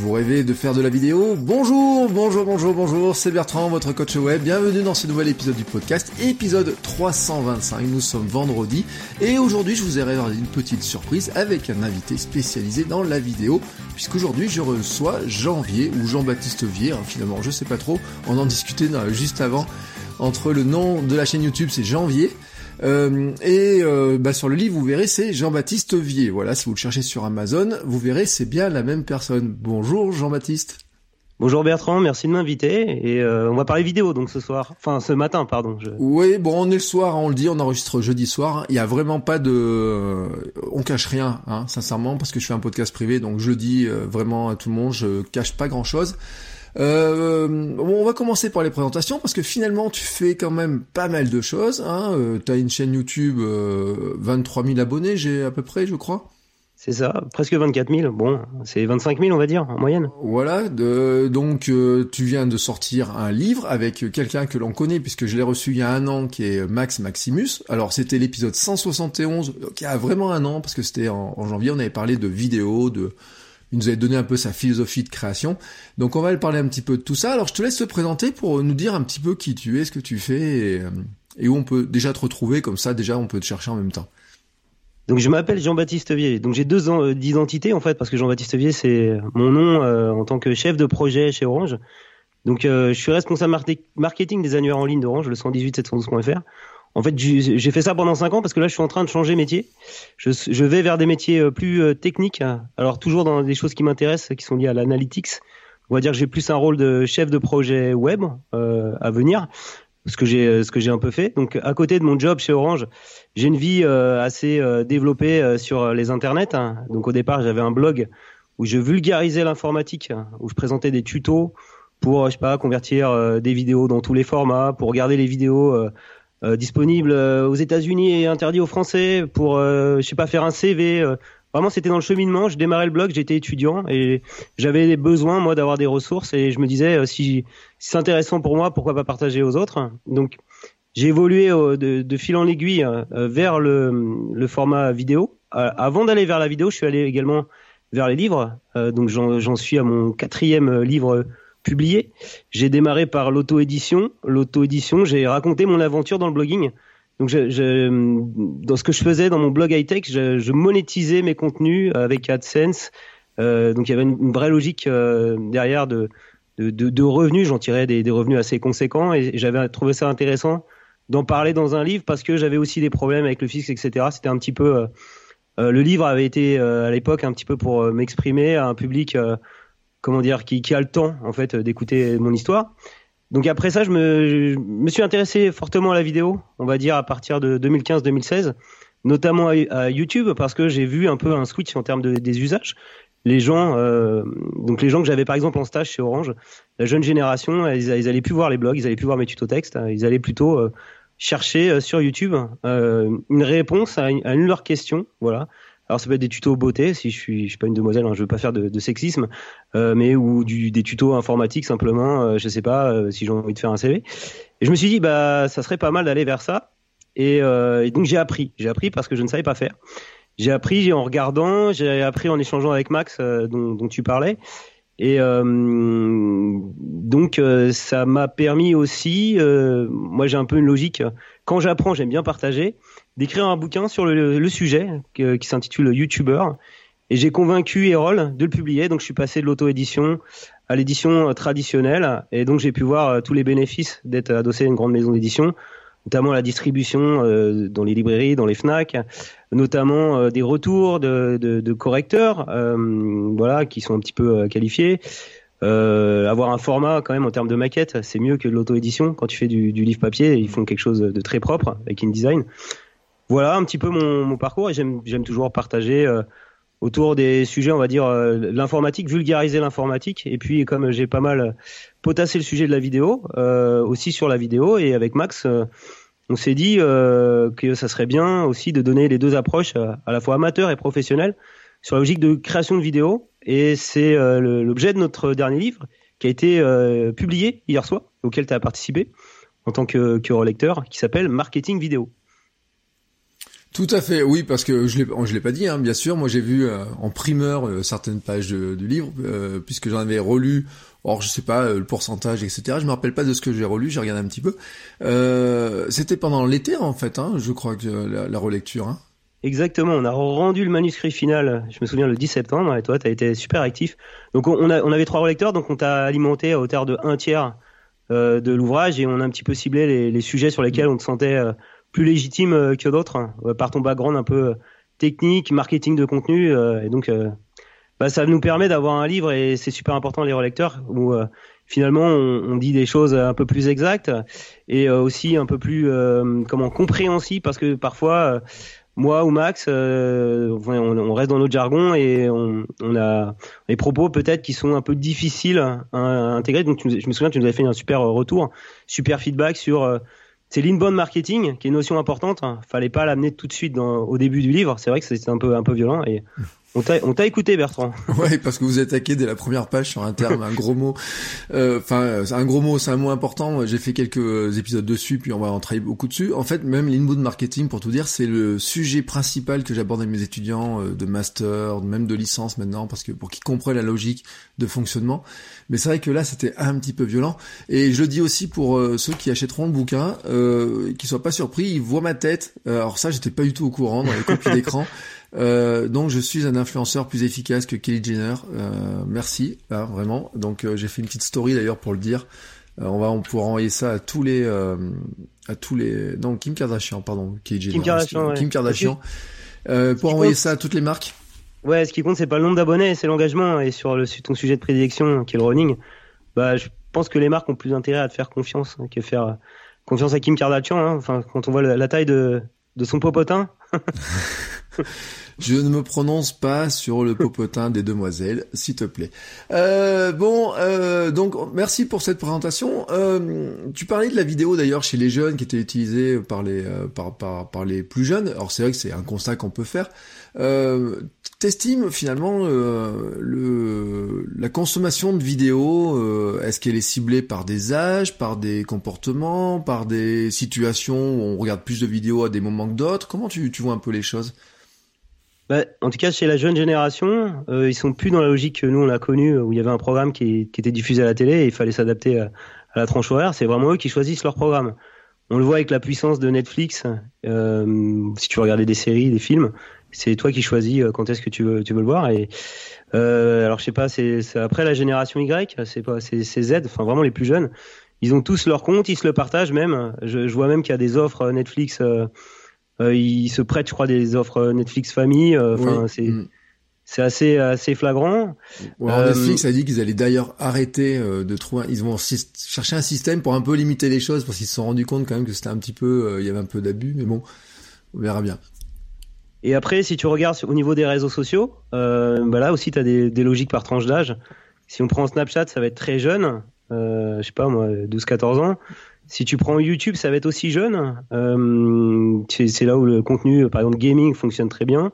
Vous rêvez de faire de la vidéo Bonjour, bonjour, bonjour, bonjour, c'est Bertrand, votre coach web. Bienvenue dans ce nouvel épisode du podcast, épisode 325. Nous sommes vendredi et aujourd'hui je vous ai réservé une petite surprise avec un invité spécialisé dans la vidéo, puisqu'aujourd'hui je reçois Janvier ou Jean-Baptiste Vier, hein, finalement je sais pas trop, on en discutait juste avant entre le nom de la chaîne YouTube c'est Janvier euh, et euh, bah, sur le livre, vous verrez, c'est Jean-Baptiste Vier. Voilà, si vous le cherchez sur Amazon, vous verrez, c'est bien la même personne. Bonjour Jean-Baptiste. Bonjour Bertrand, merci de m'inviter et euh, on va parler vidéo donc ce soir, enfin ce matin pardon. Oui bon on est le soir, on le dit, on enregistre jeudi soir. Il y a vraiment pas de, on cache rien, hein, sincèrement parce que je fais un podcast privé donc je dis vraiment à tout le monde, je cache pas grand chose. Euh, bon, on va commencer par les présentations parce que finalement tu fais quand même pas mal de choses. Hein. Euh, T'as une chaîne YouTube, euh, 23 000 abonnés, j'ai à peu près, je crois. C'est ça, presque 24 000. Bon, c'est 25 000 on va dire en moyenne. Voilà, de, donc euh, tu viens de sortir un livre avec quelqu'un que l'on connaît puisque je l'ai reçu il y a un an qui est Max Maximus. Alors c'était l'épisode 171, qui a vraiment un an parce que c'était en, en janvier, on avait parlé de vidéos, de il nous avait donné un peu sa philosophie de création. Donc on va parler un petit peu de tout ça. Alors je te laisse te présenter pour nous dire un petit peu qui tu es, ce que tu fais et, euh, où on peut déjà te retrouver. Comme ça, déjà, on peut te chercher en même temps. Donc je m'appelle Jean-Baptiste Vier. Donc j'ai deux ans euh, d'identité en fait parce que Jean-Baptiste Vier c'est mon nom euh, en tant que chef de projet chez Orange. Donc je suis responsable marketing des annuaires en ligne d'Orange, le 118 712.fr. En fait, j'ai fait ça pendant cinq ans parce que là, je suis en train de changer métier. Je, je vais vers des métiers euh, plus euh, techniques. Alors toujours dans des choses qui m'intéressent, qui sont liées à l'analytics. On va dire que j'ai plus un rôle de chef de projet web euh, à venir, ce que j'ai euh, ce que j'ai un peu fait. Donc à côté de mon job chez Orange, j'ai une vie euh, assez développée sur les internets. Donc au départ, j'avais un blog où je vulgarisais l'informatique, où je présentais des tutos pour je sais pas convertir des vidéos dans tous les formats, pour regarder les vidéos disponible euh, aux États-Unis et interdit aux Français pour, euh, je sais pas, faire un CV. Vraiment, c'était dans le cheminement. Je démarrais le blog, j'étais étudiant et j'avais besoin, moi, d'avoir des ressources. Et je me disais, si, c'est intéressant pour moi, pourquoi pas partager aux autres Donc, j'ai évolué de, de, fil en aiguille vers le, le, format vidéo. avant d'aller vers la vidéo, je suis allé également vers les livres. donc, j'en suis à mon quatrième livre publié. J'ai démarré par l'auto-édition. L'auto-édition, j'ai raconté mon aventure dans le blogging. Donc, je, je, dans ce que je faisais dans mon blog high-tech, je, je, monétisais mes contenus avec AdSense. Euh, donc, il y avait une, vraie logique euh, derrière de, de, de, revenus. J'en tirais des, des, revenus assez conséquents et j'avais trouvé ça intéressant d'en parler dans un livre parce que j'avais aussi des problèmes avec le fisc, etc. C'était un petit peu... Euh, euh le livre avait été à l'époque un petit peu pour m'exprimer à un public comment dire, qui, qui a le temps en fait d'écouter mon histoire. Donc après ça, je me, je me, suis intéressé fortement à la vidéo, on va dire à partir de 2015-2016, notamment à, YouTube parce que j'ai vu un peu un switch en termes de, des usages. Les gens, euh, donc les gens que j'avais par exemple en stage chez Orange, la jeune génération, ils, ils allaient plus voir les blogs, ils allaient plus voir mes tutos textes, hein. ils allaient plutôt euh, chercher euh, sur YouTube euh, une réponse à une, à une de leurs questions, voilà. Alors ça peut être des tutos beauté, si je suis, suis pas une demoiselle, hein, je veux pas faire de, sexisme, euh, mais ou des tutos informatiques simplement, euh, je sais pas euh, si j'ai envie de faire un CV. Et je me suis dit bah ça serait pas mal d'aller vers ça. Et, euh, et donc j'ai appris, j'ai appris parce que je ne savais pas faire. J'ai appris en regardant, j'ai appris en échangeant avec Max dont, tu parlais. Et donc ça m'a permis aussi, moi j'ai un peu une logique. Quand j'apprends, j'aime bien partager d'écrire un bouquin sur le, le sujet qui s'intitule YouTuber. Et j'ai convaincu Erol de le publier. Donc je suis passé de l'auto-édition à l'édition traditionnelle. Et donc j'ai pu voir euh, tous les bénéfices d'être adossé à une grande maison d'édition, notamment la distribution euh, dans les librairies, dans les FNAC, notamment euh, des retours de, de, de correcteurs, voilà, qui sont un petit peu qualifiés. Euh, avoir un format quand même en termes de maquette, c'est mieux que l'auto-édition. Quand tu fais du, du livre papier, ils font quelque chose de très propre avec InDesign. Voilà un petit peu mon, parcours et j'aime toujours partager autour des sujets, on va dire, l'informatique, vulgariser l'informatique. Et puis, comme j'ai pas mal potassé le sujet de la vidéo, euh, aussi sur la vidéo, et avec Max, on s'est dit euh, que ça serait bien aussi de donner les deux approches à la fois amateur et professionnelle sur la logique de création de vidéos. Et c'est l'objet de notre dernier livre qui a été publié hier soir, auquel tu as participé en tant que, que relecteur, qui s'appelle Marketing Vidéo. Tout à fait, oui, parce que je l'ai, je l'ai pas dit, hein, bien sûr. Moi, j'ai vu euh, en primeur euh, certaines pages du livre, euh, puisque j'en avais relu. Or, je sais pas le pourcentage, etc. Je me rappelle pas de ce que j'ai relu. J'ai regardé un petit peu. c'était pendant l'été, en fait, hein, je crois que la, relecture. Hein. Exactement. On a rendu le manuscrit final. Je me souviens le 10 septembre. Et toi, tu as été super actif. Donc, on, a, on avait trois relecteurs, donc on t'a alimenté à hauteur de un tiers de l'ouvrage et on a un petit peu ciblé les, les sujets sur lesquels on te sentait plus légitime euh, que d'autres hein, euh, par ton background un peu euh, technique, marketing de contenu et donc bah, ça nous permet d'avoir un livre et c'est super important les relecteurs où finalement on, dit des choses un peu plus exactes et aussi un peu plus comment compréhensibles parce que parfois moi ou Max, on, reste dans notre jargon et on, a des propos peut-être qui sont un peu difficiles à, intégrer. Donc je me souviens, tu nous avais fait un super retour, super feedback sur c'est l'inbound marketing qui est une notion importante. Hein. Fallait pas l'amener tout de suite au début du livre. C'est vrai que c'était un peu un peu violent et on t'a écouté Bertrand. Ouais, parce que vous attaquez dès la première page sur un terme, un gros mot. Euh, enfin, un gros mot, c'est un mot important. J'ai fait quelques épisodes dessus, puis on va en travailler beaucoup dessus. En fait, même l'inbound marketing, pour tout dire, c'est le sujet principal que j'aborde avec mes étudiants euh, de master, même de licence maintenant, parce que pour qu'ils comprennent la logique de fonctionnement. Mais c'est vrai que là, c'était un petit peu violent. Et je le dis aussi pour euh, ceux qui achèteront le bouquin, euh, qu'ils soient pas surpris, ils voient ma tête. alors ça, j'étais pas du tout au courant dans les copies d'écran. Euh, donc je suis un influenceur plus efficace que Kelly Jenner. Euh, merci, hein, vraiment. Donc euh, j'ai fait une petite story d'ailleurs pour le dire. On va on pourra envoyer ça à tous les à tous les donc Kim Kardashian pardon Kelly Jenner. Kim Kardashian. Kim Kardashian. pour envoyer ça à toutes les marques. Ouais, ce qui compte c'est pas le nombre d'abonnés, c'est l'engagement et sur le ton sujet de prédilection qui est le running. Bah je pense que les marques ont plus intérêt à te faire confiance hein, que faire confiance à Kim Kardashian. Hein. Enfin quand on voit la, la taille de de son popotin. Je ne me prononce pas sur le popotin des demoiselles, s'il te plaît. Euh, bon, euh, donc merci pour cette présentation. Euh, tu parlais de la vidéo d'ailleurs chez les jeunes qui était utilisée par les par, par, par les plus jeunes. Alors c'est vrai que c'est un constat qu'on peut faire. T'estimes finalement le la consommation de vidéos Est-ce qu'elle est ciblée par des âges, par des comportements, par des situations où on regarde plus de vidéos à des moments que d'autres? Comment tu, tu vois un peu les choses? Bah, en tout cas, chez la jeune génération, euh, ils sont plus dans la logique que nous on a connue, où il y avait un programme qui, qui était diffusé à la télé et il fallait s'adapter à, la tranche horaire. C'est vraiment eux qui choisissent leur programme. On le voit avec la puissance de Netflix. Euh, si tu veux regarder des séries, des films, c'est toi qui choisis euh, quand est-ce que tu veux, tu veux le voir. Et euh, alors je sais pas, c'est après la génération Y, c'est pas, c'est Z, enfin vraiment les plus jeunes. Ils ont tous leur compte, ils se le partagent même. Je, je vois même qu'il y a des offres Netflix. Euh, euh, ils se prêtent, je crois, des offres Netflix famille. Euh, enfin, c'est mm. c'est assez assez flagrant. Euh, Netflix a dit qu'ils allaient d'ailleurs arrêter de trouver, ils vont chercher un système pour un peu limiter les choses parce qu'ils se sont rendus compte quand même que c'était un petit peu, il y avait un peu d'abus, mais bon, on verra bien. Et après, si tu regardes au niveau des réseaux sociaux, bah là aussi, tu as des, des, logiques par tranche d'âge. Si on prend Snapchat, ça va être très jeune, je sais pas moi, 12-14 ans. Si tu prends YouTube, ça va être aussi jeune. Euh, c'est là où le contenu, par exemple gaming, fonctionne très bien.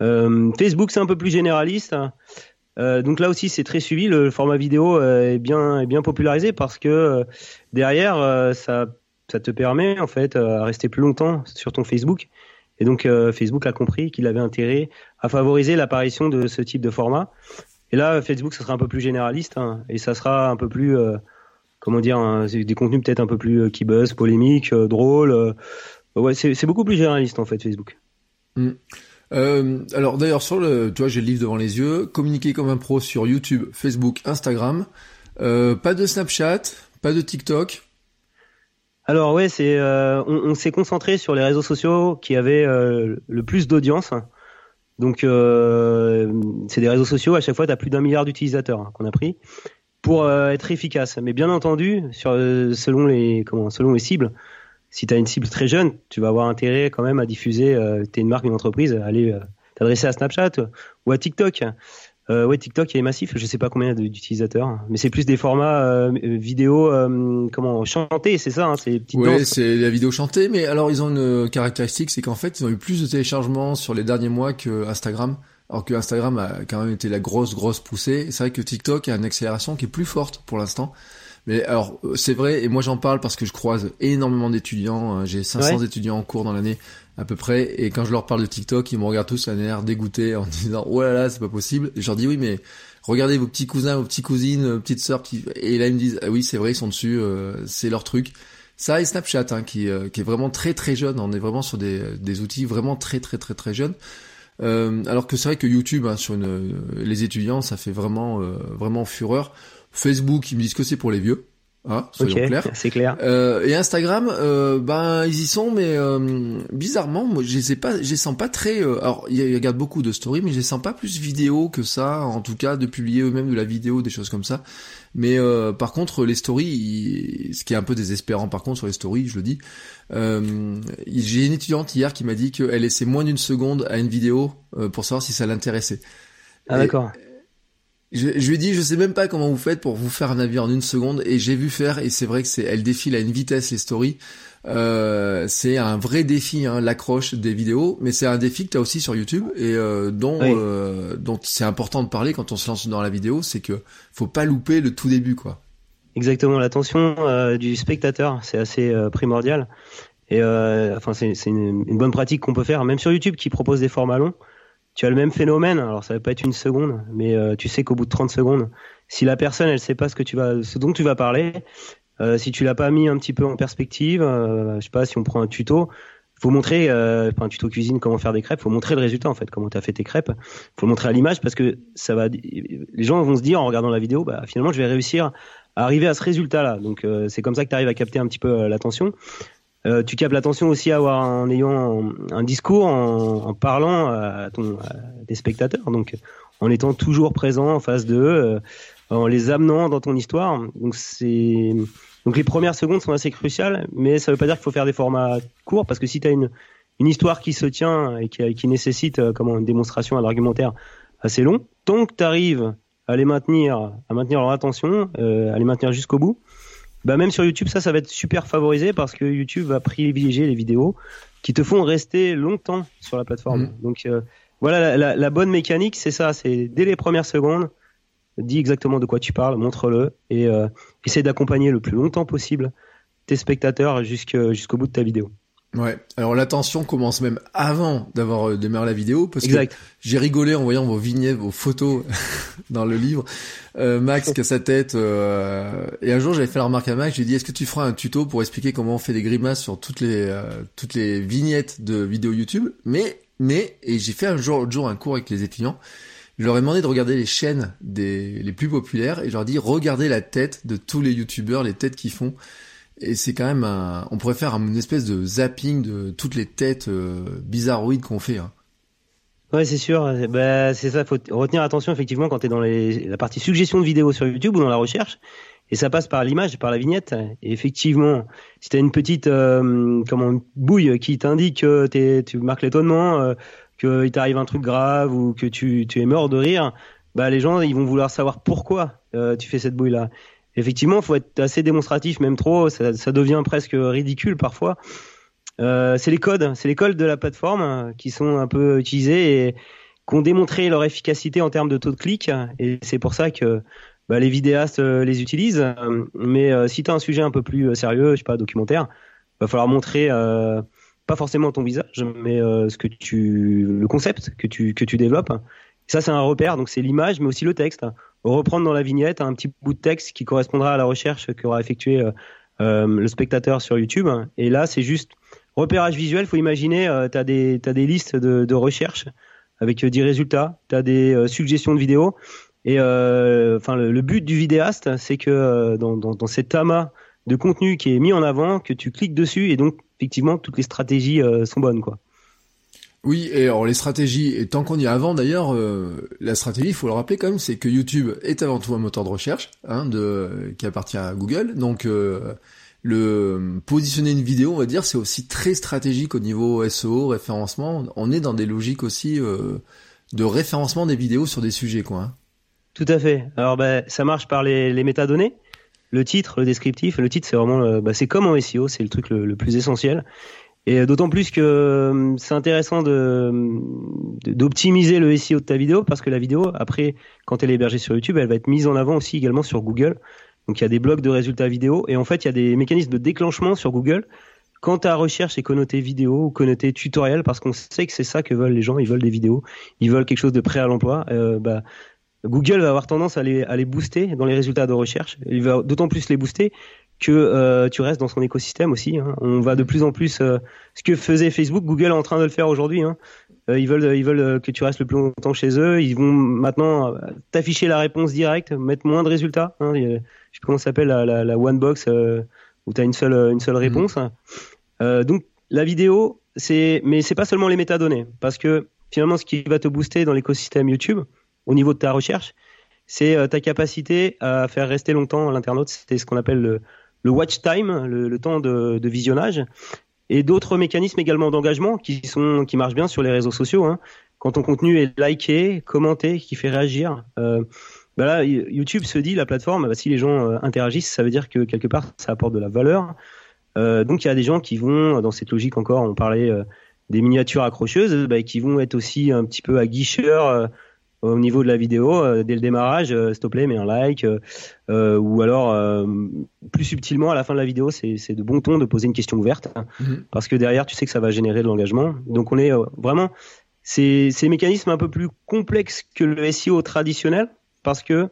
Euh, Facebook, c'est un peu plus généraliste. Euh, donc là aussi, c'est très suivi. Le format vidéo est bien, est bien popularisé parce que derrière, ça, ça te permet en fait à rester plus longtemps sur ton Facebook. Et donc Facebook a compris qu'il avait intérêt à favoriser l'apparition de ce type de format. Et là, Facebook, ça sera un peu plus généraliste hein, et ça sera un peu plus comment dire, des contenus peut-être un peu plus euh, qui buzz, polémiques, euh, drôles. Euh, ouais, c'est beaucoup plus généraliste en fait Facebook. Mm. alors d'ailleurs sur le, tu vois, j'ai le livre devant les yeux. Communiquer comme un pro sur YouTube, Facebook, Instagram. pas de Snapchat, pas de TikTok. Alors ouais, c'est on, s'est concentré sur les réseaux sociaux qui avaient le plus d'audience. Donc c'est des réseaux sociaux. À chaque fois, tu as plus d'un milliard d'utilisateurs hein, qu'on a pris pour euh, être efficace. Mais bien entendu, sur, euh, selon les comment, selon les cibles, si tu as une cible très jeune, tu vas avoir intérêt quand même à diffuser, euh, tu es une marque, une entreprise, à aller euh, t'adresser à Snapchat ou à TikTok. Euh, ouais, TikTok il est massif, je sais pas combien d'utilisateurs, mais c'est plus des formats euh, vidéo comment chanter, c'est ça, hein, c'est Ouais, c'est la vidéo chantée, mais alors ils ont une caractéristique, c'est qu'en fait ils ont eu plus de téléchargements sur les derniers mois que Instagram. Alors que Instagram a quand même été la grosse grosse poussée. C'est vrai que TikTok a une accélération qui est plus forte pour l'instant. Mais alors, c'est vrai, et moi j'en parle parce que je croise énormément d'étudiants. Hein. J'ai 500 étudiants en cours dans l'année à peu près, et quand je leur parle de TikTok, ils me regardent tous un air dégoûté en disant oh là là, c'est pas possible. Et je leur dis oui, mais regardez vos petits cousins, vos petites cousines, vos petites sœurs, qui... et là ils me disent ah oui, c'est vrai, ils sont dessus, euh, c'est leur truc. Ça et Snapchat, hein, qui, euh, qui est vraiment très très jeune. On est vraiment sur des, des outils vraiment très très très très jeunes. Euh, alors que c'est vrai que YouTube, hein, sur une, les étudiants, ça fait vraiment vraiment fureur. Facebook, ils me disent que c'est pour les vieux. Hein, soyons clairs. C'est clair. Euh, et Instagram, euh, ben ils y sont, mais euh, bizarrement, moi je les pas, je les sens pas très. Euh, alors ils regardent beaucoup de stories, mais je les sens pas plus vidéo que ça. En tout cas, de publier eux-mêmes de la vidéo, des choses comme ça. Mais euh, par contre, les stories, ce qui est un peu désespérant, par contre sur les stories, je le dis. J'ai une étudiante hier qui m'a dit qu'elle laissait moins d'une seconde à une vidéo pour savoir si ça l'intéressait. Ah d'accord. Je, je, lui ai dit, je sais même pas comment vous faites pour vous faire un avis en une seconde, et j'ai vu faire, et c'est vrai que c'est, elle défile à une vitesse les stories. Euh, c'est un vrai défi, hein, l'accroche des vidéos, mais c'est un défi que tu as aussi sur YouTube et euh, dont, euh, dont c'est important de parler quand on se lance dans la vidéo, c'est que faut pas louper le tout début, quoi. Exactement, l'attention euh, du spectateur, c'est assez euh, primordial. Et enfin, c'est une, une, bonne pratique qu'on peut faire, même sur YouTube qui propose des formats longs tu as le même phénomène. Alors ça va pas être une seconde, mais euh, tu sais qu'au bout de 30 secondes, si la personne elle sait pas ce que tu vas, ce dont tu vas parler, euh, si tu l'as pas mis un petit peu en perspective, euh, je sais pas si on prend un tuto, faut montrer, euh, un tuto cuisine comment faire des crêpes, faut montrer le résultat en fait, comment tu as fait tes crêpes. Faut montrer à l'image parce que ça va, les gens vont se dire en regardant la vidéo, bah finalement je vais réussir à arriver à ce résultat là. Donc euh, c'est comme ça que tu arrives à capter un petit peu l'attention. Euh, tu captes l'attention aussi à avoir en ayant un, discours, en, parlant à, ton, à des spectateurs, donc en étant toujours présent en face d'eux, euh, en les amenant dans ton histoire. Donc les premières secondes sont assez cruciales, mais ça veut pas dire qu'il faut faire des formats courts parce que si tu as une histoire qui se tient et qui, nécessite euh, comment une démonstration, un argumentaire assez long, tant que tu arrives à les maintenir, à maintenir leur attention, à les maintenir jusqu'au bout, bah même sur YouTube, ça, ça va être super favorisé parce que YouTube va privilégier les vidéos qui te font rester longtemps sur la plateforme. Mm. Donc euh, voilà, la, la, bonne mécanique, c'est ça, c'est dès les premières secondes, dis exactement de quoi tu parles, montre-le et euh, essaie d'accompagner le plus longtemps possible tes spectateurs jusqu'au bout de ta vidéo. Ouais. Alors l'attention commence même avant d'avoir euh, démarré la vidéo parce que j'ai rigolé en voyant vos vignettes, vos photos dans le livre. Euh, Max qui a sa tête euh, et un jour j'avais fait la remarque à Max, j'ai dit est-ce que tu feras un tuto pour expliquer comment on fait des grimaces sur toutes les euh, toutes les vignettes de vidéos YouTube? Mais mais et j'ai fait un jour jour un cours avec les étudiants. Je leur ai demandé de regarder les chaînes des les plus populaires et je leur ai dit regardez la tête de tous les youtubeurs, les têtes qu'ils font. Et c'est quand même un... On pourrait faire une espèce de zapping de toutes les têtes euh, bizarroïdes qu'on fait. Hein. Ouais, c'est sûr. Bah, c'est ça. Faut retenir attention effectivement quand tu es dans les... la partie suggestion de vidéos sur YouTube ou dans la recherche. Et ça passe par l'image, par la vignette. Et effectivement, si tu as une petite euh, comment, bouille qui t'indique que tu marques l'étonnement, euh, qu'il t'arrive un truc grave ou que tu, tu es mort de rire, bah les gens ils vont vouloir savoir pourquoi euh, tu fais cette bouille là effectivement, faut être assez démonstratif, même trop, ça, devient presque ridicule parfois. Euh, c'est les codes, c'est les codes de la plateforme euh, qui sont un peu utilisés et qui ont démontré leur efficacité en termes de taux de clic. Et c'est pour ça que bah, les vidéastes euh, les utilisent. Mais si tu as un sujet un peu plus sérieux, je sais pas, documentaire, va falloir montrer pas forcément ton visage, mais ce que tu, le concept que tu que tu développes. ça, c'est un repère, donc c'est l'image, mais aussi le texte reprendre dans la vignette un petit bout de texte qui correspondra à la recherche qu'aura effectué euh, euh, le spectateur sur YouTube. Et là, c'est juste repérage visuel. Faut imaginer, euh, tu as des des listes de, de recherches avec 10 résultats, tu as des suggestions de vidéos. Et enfin, le, but du vidéaste, c'est que dans, dans, dans, cet amas de contenu qui est mis en avant, que tu cliques dessus et donc effectivement toutes les stratégies sont bonnes, quoi. Oui, et alors les stratégies, et tant qu'on y est avant d'ailleurs, euh, la stratégie, il faut le rappeler quand même, c'est que YouTube est avant tout un moteur de recherche, hein, de, qui appartient à Google. Donc euh, le positionner une vidéo, on va dire, c'est aussi très stratégique au niveau SEO, référencement. On est dans des logiques aussi euh, de référencement des vidéos sur des sujets, quoi. Hein. Tout à fait. Alors, bah, ça marche par les, métadonnées. Le titre, le descriptif. Le titre, c'est vraiment, bah, c'est comme en SEO, c'est le truc le, plus essentiel. Et d'autant plus que euh, c'est intéressant de d'optimiser le SEO de ta vidéo parce que la vidéo, après, quand elle est hébergée sur YouTube, elle va être mise en avant aussi également sur Google. Donc il y a des blocs de résultats vidéo et en fait il y a des mécanismes de déclenchement sur Google quand ta recherche est connotée vidéo ou connotée tutoriel parce qu'on sait que c'est ça que veulent les gens, ils veulent des vidéos, ils veulent quelque chose de prêt à l'emploi. Euh, bah, Google va avoir tendance à les, à les booster dans les résultats de recherche. Il va d'autant plus les booster que euh, tu restes dans son écosystème aussi. Hein. On va de plus en plus euh, ce que faisait Facebook, Google est en train de le faire aujourd'hui. Hein. Euh, ils veulent ils veulent que tu restes le plus longtemps chez eux. Ils vont maintenant euh, t'afficher la réponse directe, mettre moins de résultats. Hein. Je sais plus comment ça s'appelle la, la, la, one box euh, où tu as une seule une seule réponse. Mmh. donc la vidéo, c'est mais c'est pas seulement les métadonnées parce que finalement ce qui va te booster dans l'écosystème YouTube au niveau de ta recherche, c'est ta capacité à faire rester longtemps l'internaute. C'est ce qu'on appelle le, le watch time, le, temps de, visionnage, et d'autres mécanismes également d'engagement qui sont qui marchent bien sur les réseaux sociaux. Hein. Quand ton contenu est liké, commenté, qui fait réagir. Euh, bah YouTube se dit la plateforme, bah, si les gens euh, interagissent, ça veut dire que quelque part ça apporte de la valeur. Euh, donc il y a des gens qui vont dans cette logique encore. On parlait euh, des miniatures accrocheuses, bah, qui vont être aussi un petit peu à guicheur euh, au niveau de la vidéo euh, dès le démarrage euh, s'il te plaît mets un like euh, ou alors plus subtilement à la fin de la vidéo c'est de bon ton de poser une question ouverte mmh. parce que derrière tu sais que ça va générer de l'engagement donc on est vraiment c'est ces mécanismes un peu plus complexes que le SEO traditionnel parce que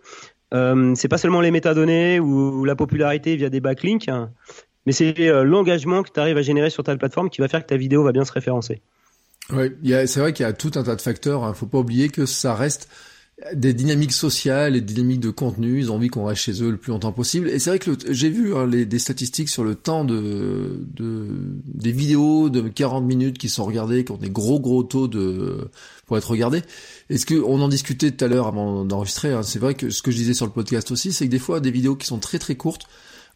euh, c'est pas seulement les métadonnées ou la popularité via des backlinks hein, mais c'est l'engagement que tu arrives à générer sur ta plateforme qui va faire que ta vidéo va bien se référencer oui, c'est vrai qu'il y a tout un tas de facteurs. Hein. Faut pas oublier que ça reste des dynamiques sociales et des dynamiques de contenu. Ils ont envie qu'on reste chez eux le plus longtemps possible. Et c'est vrai que j'ai vu hein, les, des statistiques sur le temps de, de, des vidéos de 40 minutes qui sont regardées, qui ont des gros gros taux de pour être regardées. Est-ce que on en discutait tout à l'heure avant d'enregistrer hein. C'est vrai que ce que je disais sur le podcast aussi, c'est que des fois des vidéos qui sont très très courtes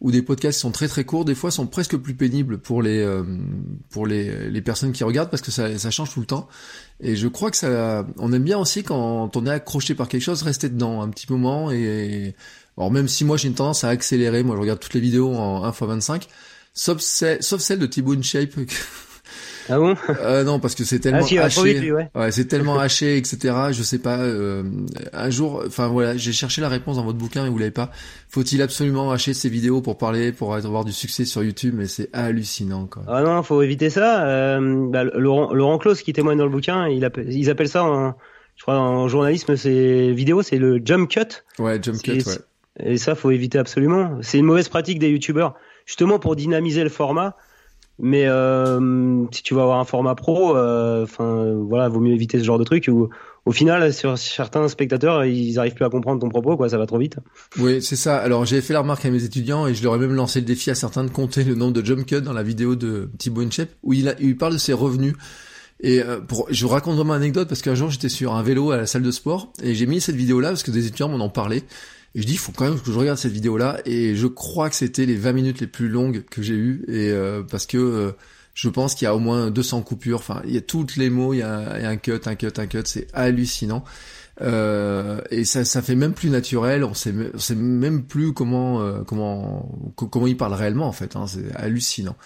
ou des podcasts qui sont très très courts, des fois sont presque plus pénibles pour les euh, pour les, les personnes qui regardent parce que ça, ça change tout le temps. Et je crois que ça, on aime bien aussi quand on est accroché par quelque chose, rester dedans un petit moment. Et, alors même si moi j'ai une tendance à accélérer, moi je regarde toutes les vidéos en 1 x 25, sauf celle, sauf celle de Thibaut InShape ah bon? Euh, Non, parce que c'est tellement ah, haché. ouais. ouais c'est tellement haché, etc. Je sais pas. Euh, un jour, enfin voilà, j'ai cherché la réponse dans votre bouquin et vous l'avez pas. Faut-il absolument hacher ces vidéos pour parler, pour avoir du succès sur YouTube? Mais c'est hallucinant, quoi. Ah non, faut éviter ça. Euh, bah, Laurent, Laurent Claus qui témoigne dans le bouquin, il appelle, ils appellent ça, en, je crois, en journalisme, c'est vidéo, c'est le jump cut. Ouais, jump cut. Ouais. Et ça, faut éviter absolument. C'est une mauvaise pratique des youtubeurs, justement pour dynamiser le format mais euh, si tu veux avoir un format pro, euh, enfin voilà, vaut mieux éviter ce genre de truc. Où, au final, certains spectateurs, ils arrivent plus à comprendre ton propos, quoi. Ça va trop vite. Oui, c'est ça. Alors j'ai fait la remarque à mes étudiants et je leur ai même lancé le défi à certains de compter le nombre de jump cuts dans la vidéo de Thibaut Inchep où il, a, parle de ses revenus. Et euh, pour, je vous raconte vraiment une anecdote parce qu'un jour j'étais sur un vélo à la salle de sport et j'ai mis cette vidéo là parce que des étudiants m'en ont parlé. Et je dis, il faut quand même que je regarde cette vidéo-là. Et je crois que c'était les 20 minutes les plus longues que j'ai eues. Et euh, parce que euh, je pense qu'il y a au moins 200 coupures. Enfin, il y a toutes les mots. Il y a, il y a un cut, un cut, un cut. C'est hallucinant. Euh, et ça, ça fait même plus naturel. On sait, on sait même plus comment, euh, comment, comment il parle réellement en fait. Hein. C'est hallucinant.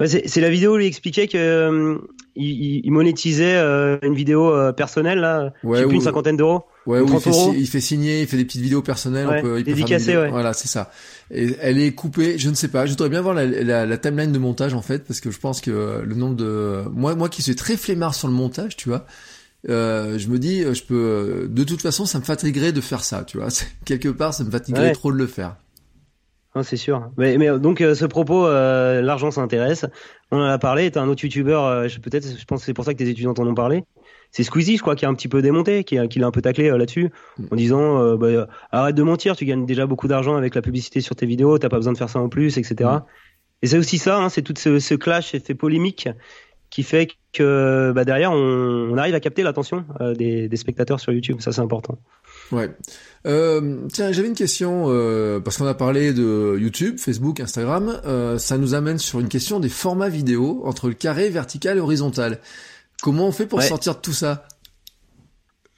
Ouais, c'est la vidéo où il expliquait que euh, il, il, monétisait euh, une vidéo euh, personnelle là, ouais, plus une cinquantaine d'euros. Ouais, où il fait, il fait, signer, il fait des petites vidéos personnelles. Ouais, on peut, il dédicacé, ouais. Voilà, c'est ça. Et elle est coupée, je ne sais pas. Je voudrais bien voir la, la, la, timeline de montage en fait, parce que je pense que le nombre de moi, moi qui suis très flemmard sur le montage, tu vois. Euh, je me dis, je peux, de toute façon, ça me fatiguerait de faire ça, tu vois. Quelque part, ça me fatiguerait trop de le faire. Ah, c'est sûr. Mais, mais donc euh, ce propos, euh, l'argent s'intéresse. On en a parlé. T'as un autre youtubeur, euh, peut-être, je pense que c'est pour ça que tes étudiants en ont parlé. C'est Squeezie, je crois, qui a un petit peu démonté, qui, qui l'a un peu taclé là-dessus, mm. en disant bah, arrête de mentir, tu gagnes déjà beaucoup d'argent avec la publicité sur tes vidéos, t'as pas besoin de faire ça en plus, etc. Mm. Et c'est aussi ça, hein, c'est tout ce, ce clash, cette polémique qui fait que bah, derrière on, on, arrive à capter l'attention des, des spectateurs sur YouTube. Ça, c'est important. Ouais. Euh, tiens, j'avais une question euh, parce qu'on a parlé de YouTube, Facebook, Instagram. Euh, ça nous amène sur une question des formats vidéo entre le carré, vertical et horizontal. Comment on fait pour sortir de tout ça?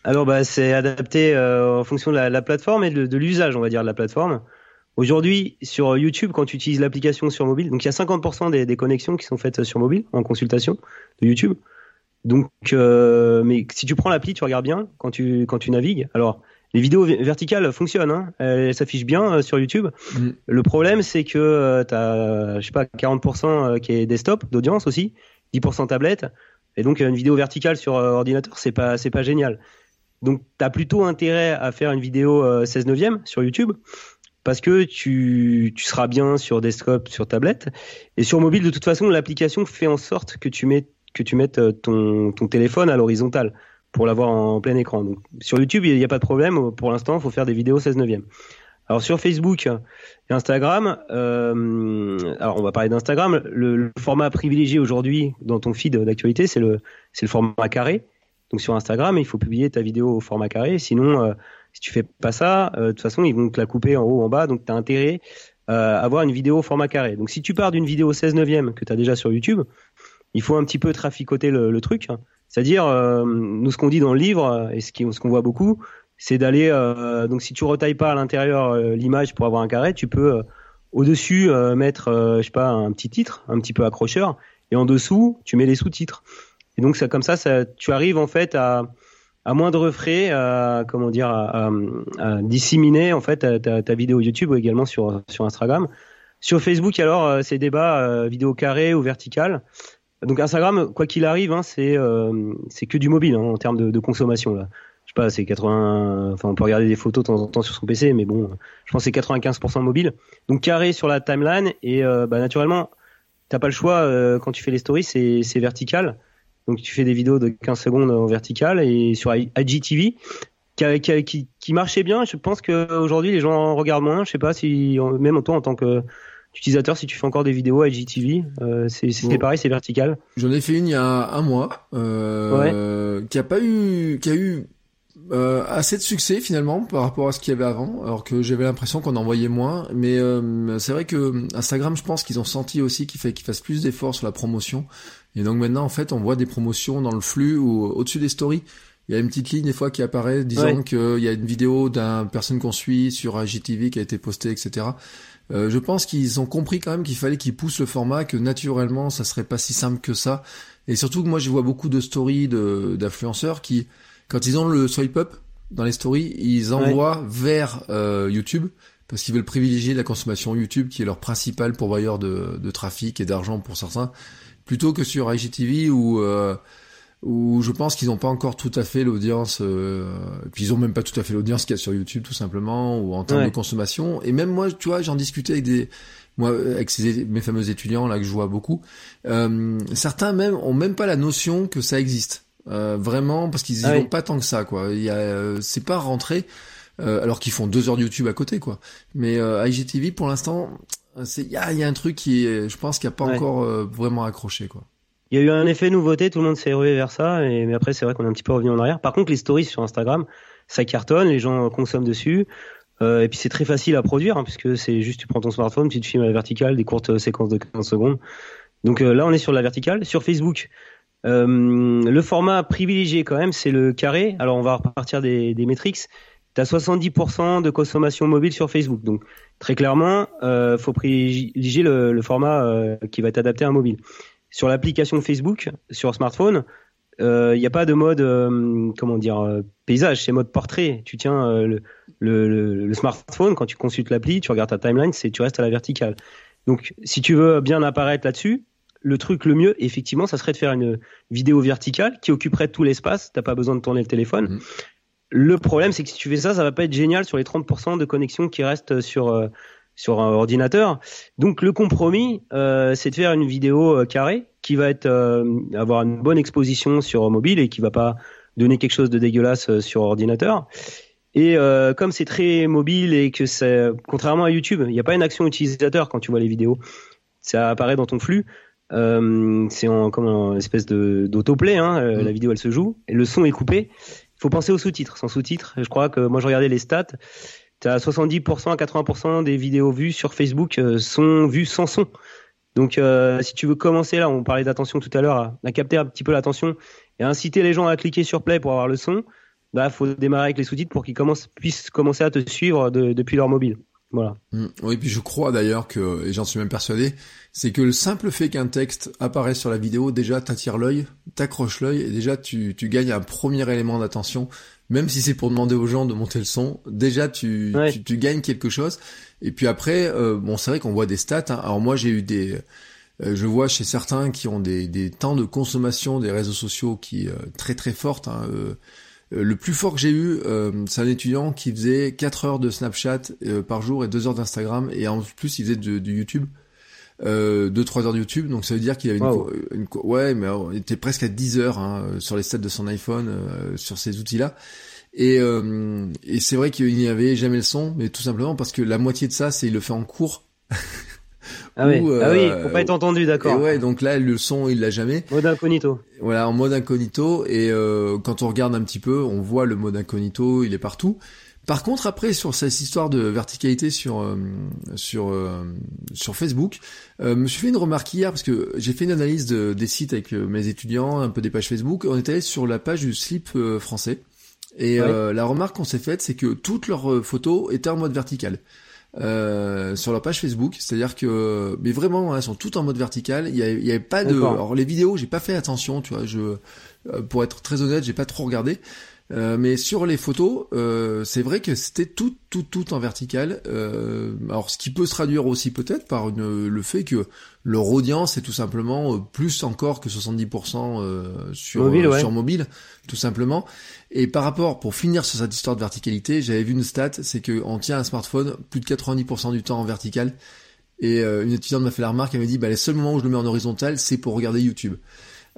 Alors, bah, c'est adapté en fonction de la, plateforme et de, l'usage, on va dire, de la plateforme. Aujourd'hui, sur YouTube, quand tu utilises l'application sur mobile, donc il y a 50% des, des, connexions qui sont faites sur mobile en consultation de YouTube. Donc, mais si tu prends l'appli, tu regardes bien quand tu quand tu navigues. Alors, les vidéos verticales fonctionnent, hein. elles s'affichent bien euh, sur YouTube. Mm. Le problème, c'est que euh, tu as, je sais pas, 40% euh, qui est desktop d'audience aussi, 10% tablette, et donc une vidéo verticale sur ordinateur, c'est pas, c'est pas génial. Donc, tu as plutôt intérêt à faire une vidéo 16 neuvième sur YouTube parce que tu, tu seras bien sur desktop, sur tablette. Et sur mobile, de toute façon, l'application fait en sorte que tu, mets, que tu mettes ton, ton téléphone à l'horizontale pour l'avoir en plein écran. Donc, sur YouTube, il n'y a pas de problème. Pour l'instant, il faut faire des vidéos 16 neuvième. Alors sur Facebook et Instagram, euh, alors on va parler d'Instagram. Le, format privilégié aujourd'hui dans ton feed d'actualité, c'est le c'est le format carré. Donc sur Instagram, il faut publier ta vidéo au format carré. Sinon, euh, si tu fais pas ça, euh, de toute façon, ils vont te la couper en haut, en bas. Donc tu as intérêt à avoir une vidéo au format carré. Donc si tu pars d'une vidéo 16 neuvième que tu as déjà sur YouTube, il faut un petit peu traficoter le, le truc. C'est-à-dire, euh, nous, ce qu'on dit dans le livre, et ce qu'on voit beaucoup, c'est d'aller. Euh, donc, si tu retailles pas à l'intérieur euh, l'image pour avoir un carré, tu peux au-dessus mettre, je sais pas, un petit titre, un petit peu accrocheur, et en dessous, tu mets les sous-titres. Et donc, ça, comme ça, ça, tu arrives en fait à, à moindre frais, à, comment dire, à, à, disséminer en fait ta, ta, vidéo YouTube ou également sur sur Instagram. Sur Facebook, alors, c'est débat vidéo carré ou verticale. Donc Instagram, quoi qu'il arrive, hein, c'est euh, c'est que du mobile hein, en termes de, de, consommation là. Pas, c'est 80. Enfin, on peut regarder des photos de temps en temps sur son PC, mais bon, je pense que c'est 95% mobile. Donc carré sur la timeline et euh, bah, naturellement, t'as pas le choix euh, quand tu fais les stories, c'est c'est vertical. Donc tu fais des vidéos de 15 secondes en vertical et sur IGTV qui, qui, qui marchait bien. Je pense qu'aujourd'hui les gens regardent moins. Je sais pas si même toi en tant que utilisateur si tu fais encore des vidéos à IGTV. Euh, C'était pareil, c'est vertical. J'en ai fait une il y a un mois, euh, qui a pas eu, qui a eu euh, assez de succès finalement par rapport à ce qu'il y avait avant, alors que j'avais l'impression qu'on en voyait moins. Mais euh, c'est vrai que Instagram, je pense qu'ils ont senti aussi qu'il fait qu'ils fassent plus d'efforts sur la promotion. Et donc maintenant, en fait, on voit des promotions dans le flux ou au-dessus des stories. Il y a une petite ligne des fois qui apparaît disant qu'il y a une vidéo d'un personne qu'on suit sur IGTV qui a été postée, etc. Euh, je pense qu'ils ont compris quand même qu'il fallait qu'ils poussent le format, que naturellement ça serait pas si simple que ça. Et surtout que moi je vois beaucoup de stories d'influenceurs qui, quand ils ont le swipe up dans les stories, ils envoient vers euh, YouTube parce qu'ils veulent privilégier la consommation YouTube qui est leur principal pourvoyeur de, de trafic et d'argent pour certains, plutôt que sur IGTV où euh, où je pense qu'ils n'ont pas encore tout à fait l'audience, euh, puis ils ont même pas tout à fait l'audience qu'il y a sur YouTube tout simplement, ou en termes de consommation. Et même moi, tu vois, j'en discutais avec des, moi, avec ces, mes fameux étudiants là que je vois beaucoup. Euh, certains même ont même pas la notion que ça existe, euh, vraiment, parce qu'ils y ah vont pas tant que ça, quoi. Il y a, euh, c'est pas rentré, euh, alors qu'ils font deux heures de YouTube à côté, quoi. Mais IGTV, pour l'instant, c'est, il y a, y a un truc qui, est, je pense, qui a pas encore vraiment accroché, quoi. Il y a eu un effet nouveauté, tout le monde s'est rué vers ça, et, mais après c'est vrai qu'on est un petit peu revenu en arrière. Par contre, les stories sur Instagram, ça cartonne, les gens consomment dessus, euh, et puis c'est très facile à produire, hein, puisque c'est juste tu prends ton smartphone, tu te filmes à la verticale, des courtes séquences de 15 secondes. Donc euh, là, on est sur la verticale. Sur Facebook, euh, le format privilégié quand même, c'est le carré. Alors on va repartir des, des métriques. Tu as 70% de consommation mobile sur Facebook. Donc très clairement, euh, faut privilégier le, format euh, qui va être adapté à un mobile sur l'application Facebook sur smartphone, il euh, n'y a pas de mode euh, comment dire paysage, c'est mode portrait. Tu tiens le, smartphone quand tu consultes l'appli, tu regardes ta timeline, c'est tu restes à la verticale. Donc si tu veux bien apparaître là-dessus, le truc le mieux, effectivement, ça serait de faire une vidéo verticale qui occuperait tout l'espace. T'as pas besoin de tourner le téléphone. Mmh. Le problème, c'est que si tu fais ça, ça va pas être génial sur les 30% de connexion qui restent sur sur un ordinateur. Donc le compromis, euh, c'est de faire une vidéo euh, carrée qui va être euh, avoir une bonne exposition sur mobile et qui va pas donner quelque chose de dégueulasse sur ordinateur. Et comme c'est très mobile et que c'est contrairement à YouTube, il n'y a pas une action utilisateur quand tu vois les vidéos. Ça apparaît dans ton flux. C'est en comme une espèce de d'autoplay. Hein, La mmh. vidéo elle se joue et le son est coupé. faut penser aux sous-titres. Sans sous-titres, je crois que moi je regardais les stats. Tu as 70% à 80% des vidéos vues sur Facebook sont vues sans son. Donc, si tu veux commencer là, on parlait d'attention tout à l'heure, à, capter un petit peu l'attention et à inciter les gens à cliquer sur play pour avoir le son, bah faut démarrer avec les sous-titres pour qu'ils commencent, puissent commencer à te suivre depuis leur mobile. Voilà. Mm. Oui, puis je crois d'ailleurs que, et j'en suis même persuadé, c'est que le simple fait qu'un texte apparaisse sur la vidéo, déjà t'attire l'œil, t'accroche l'œil, et déjà tu, tu gagnes un premier élément d'attention, même si c'est pour demander aux gens de monter le son, déjà tu, tu, gagnes quelque chose. Et puis après, euh, bon c'est vrai qu'on voit des stats, hein. alors moi j'ai eu des... Euh, je vois chez certains qui ont des, des temps de consommation des réseaux sociaux qui euh, très très fortes. Hein, euh, le plus fort que j'ai eu, euh, c'est un étudiant qui faisait 4 heures de Snapchat euh, par jour et 2 heures d'Instagram et en plus il faisait du, YouTube. Euh, 2-3 heures de YouTube, donc ça veut dire qu'il avait une, ouais, mais il était presque à 10 heures hein, sur les stats de son iPhone, sur ces outils-là. Et, et c'est vrai qu'il n'y avait jamais le son, mais tout simplement parce que la moitié de ça, c'est il le fait en cours. Ah oui, ah oui, faut pas être entendu, d'accord. Ouais, donc là le son il l'a jamais. Mode incognito. Voilà, en mode incognito et euh, quand on regarde un petit peu, on voit le mode incognito, il est partout. Par contre, après sur cette histoire de verticalité sur euh, sur euh, sur Facebook, je me suis fait une remarque hier parce que j'ai fait une analyse de, des sites avec mes étudiants, un peu des pages Facebook. On est allé sur la page du slip français et la remarque qu'on s'est faite, c'est que toutes leurs photos étaient en mode vertical. Euh, sur leur page Facebook, c'est-à-dire que, mais vraiment, hein, elles sont toutes en mode vertical. Il y, avait, avait pas de, alors les vidéos, j'ai pas fait attention, tu vois. Je, euh, pour être très honnête, j'ai pas trop regardé. Euh, mais sur les photos, euh, c'est vrai que c'était tout, tout, tout en vertical. Euh, alors, ce qui peut se traduire aussi peut-être par une, le fait que leur audience est tout simplement plus encore que 70% sur mobile, sur mobile, tout simplement. Et par rapport, pour finir sur cette histoire de verticalité, j'avais vu une stat, c'est qu'on tient un smartphone plus de 90% du temps en vertical. Et une étudiante m'a fait la remarque, elle m'a dit, bah, les seuls moments où je le mets en horizontal, c'est pour regarder YouTube.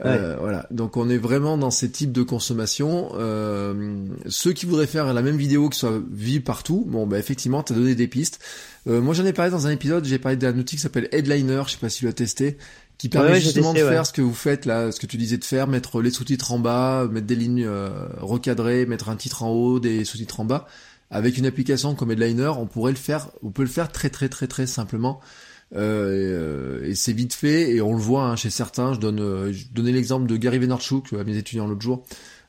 Euh, voilà. Donc on est vraiment dans ces types de consommation. Euh, ceux qui voudraient faire la même vidéo qui soit vue partout, bon bah effectivement, t'as donné des pistes. Euh, moi j'en ai parlé dans un épisode, j'ai parlé d'un outil qui s'appelle Headliner, je sais pas si tu l'as testé, qui permet justement de faire ce que vous faites là, ce que tu disais de faire, mettre les sous-titres en bas, mettre des lignes euh, recadrées, mettre un titre en haut, des sous-titres en bas. Avec une application comme Headliner, on pourrait le faire, on peut le faire très très très très simplement. Euh, et, c'est vite fait et on le voit hein, chez certains. Je donne, euh, je donnais l'exemple de Gary Vaynerchuk à mes étudiants l'autre jour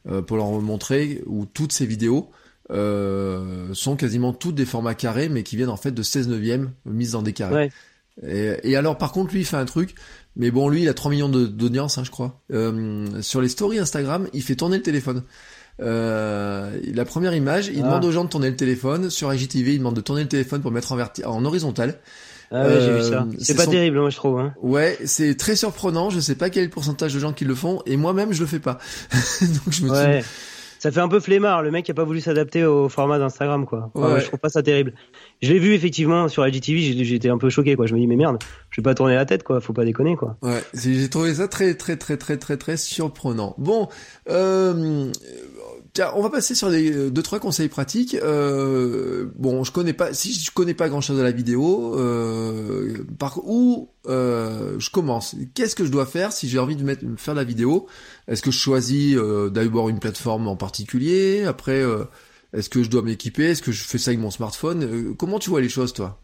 euh, pour leur montrer où toutes ces vidéos sont quasiment toutes des formats carrés mais qui viennent en fait de 16 neuvième mises dans des carrés. Et, alors par contre lui il fait un truc, mais bon lui il a 3 millions d'audience hein, je crois. sur les stories Instagram il fait tourner le téléphone. la première image, il ah. demande aux gens de tourner le téléphone. Sur IGTV, il demande de tourner le téléphone pour mettre en, en horizontal. Ah ouais, j'ai vu ça. Euh, c'est pas terrible, moi je trouve. Hein. Ouais, c'est très surprenant. Je sais pas quel est le pourcentage de gens qui le font, et moi-même je le fais pas. Donc je me ouais. Ça fait un peu flemmard. Le mec a pas voulu s'adapter au format d'Instagram, quoi. ouais. Je trouve pas ça terrible. Je l'ai vu effectivement sur IGTV. J'étais un peu choqué, quoi. Je me dis mais merde, je vais pas tourner la tête, quoi. Faut pas déconner, quoi. Ouais, j'ai trouvé ça très très très très très très surprenant. Bon, euh, on va passer sur des euh, deux trois conseils pratiques. Euh, bon, je connais pas, si je connais pas grand chose de la vidéo, euh, par où euh, je commence? Qu'est-ce que je dois faire si j'ai envie de mettre, faire de la vidéo? Est-ce que je choisis euh, d'abord une plateforme en particulier? Après, euh, est-ce que je dois m'équiper? Est-ce que je fais ça avec mon smartphone? Comment tu vois les choses, toi?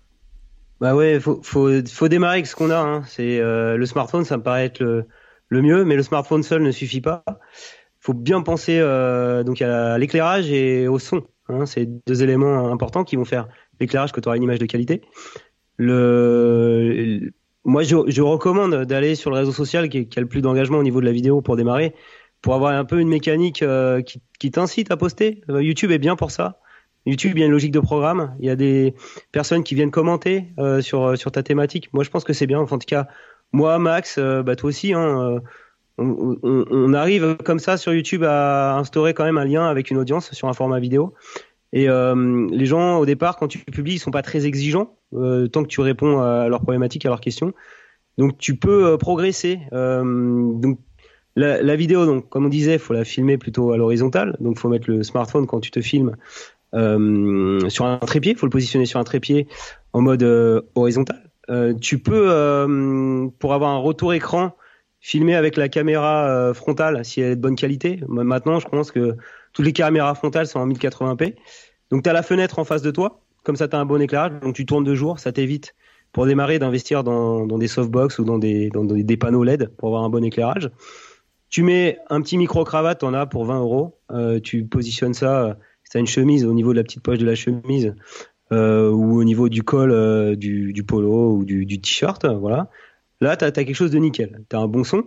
Bah ouais, faut faut faut démarrer avec ce qu'on a. Hein. C'est le smartphone, ça me paraît être le le mieux, mais le smartphone seul ne suffit pas faut bien penser euh, donc à l'éclairage et au son. Hein, c'est deux éléments importants qui vont faire l'éclairage que tu auras une image de qualité. Le, moi, je, recommande d'aller sur le réseau social qui, a le plus d'engagement au niveau de la vidéo pour démarrer, pour avoir un peu une mécanique euh, qui, t'incite à poster. Euh, YouTube est bien pour ça. YouTube, il y a une logique de programme. Il y a des personnes qui viennent commenter sur ta thématique. Moi, je pense que c'est bien. En tout cas, moi, Max, bah toi aussi. Hein, on, on, arrive comme ça sur YouTube à instaurer quand même un lien avec une audience sur un format vidéo. Et euh, les gens, au départ, quand tu publies, ils sont pas très exigeants euh, tant que tu réponds à leurs problématiques, à leurs questions. Donc tu peux euh, progresser. donc la, la, vidéo, donc comme on disait, faut la filmer plutôt à l'horizontale. Donc faut mettre le smartphone quand tu te filmes sur un trépied. Faut le positionner sur un trépied en mode horizontal. tu peux, pour avoir un retour écran, filmer avec la caméra frontale si elle est de bonne qualité. Maintenant, je pense que toutes les caméras frontales sont en 1080p. Donc tu as la fenêtre en face de toi, comme ça tu as un bon éclairage, donc tu tournes de jour, ça t'évite pour démarrer d'investir dans, dans, des softbox ou dans des, dans des panneaux LED pour avoir un bon éclairage. Tu mets un petit micro-cravate, on as pour 20 euros. Euh, tu positionnes ça, c'est une chemise au niveau de la petite poche de la chemise euh, ou au niveau du col euh, du, du, polo ou du, du t-shirt. Voilà. Là, tu as, quelque chose de nickel. Tu as un bon son,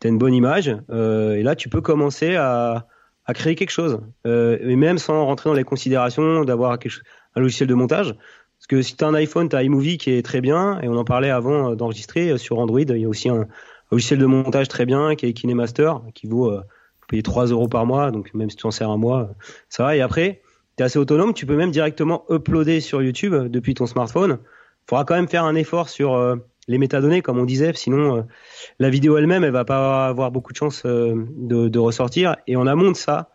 tu as une bonne image. Euh, et là, tu peux commencer à, à créer quelque chose. Euh, et même sans rentrer dans les considérations d'avoir un logiciel de montage. Parce que si tu as un iPhone, tu as iMovie qui est très bien. Et on en parlait avant d'enregistrer sur Android. Il y a aussi un, logiciel de montage très bien qui est KineMaster, qui vaut euh, payer 3 euros par mois, donc même si tu en sers un mois, ça va. Et après, tu es assez autonome, tu peux même directement uploader sur YouTube depuis ton smartphone. Faudra quand même faire un effort sur euh, les métadonnées, comme on disait, sinon euh, la vidéo elle-même, elle va pas avoir beaucoup de chances euh, de, de, ressortir. Et en amont de ça,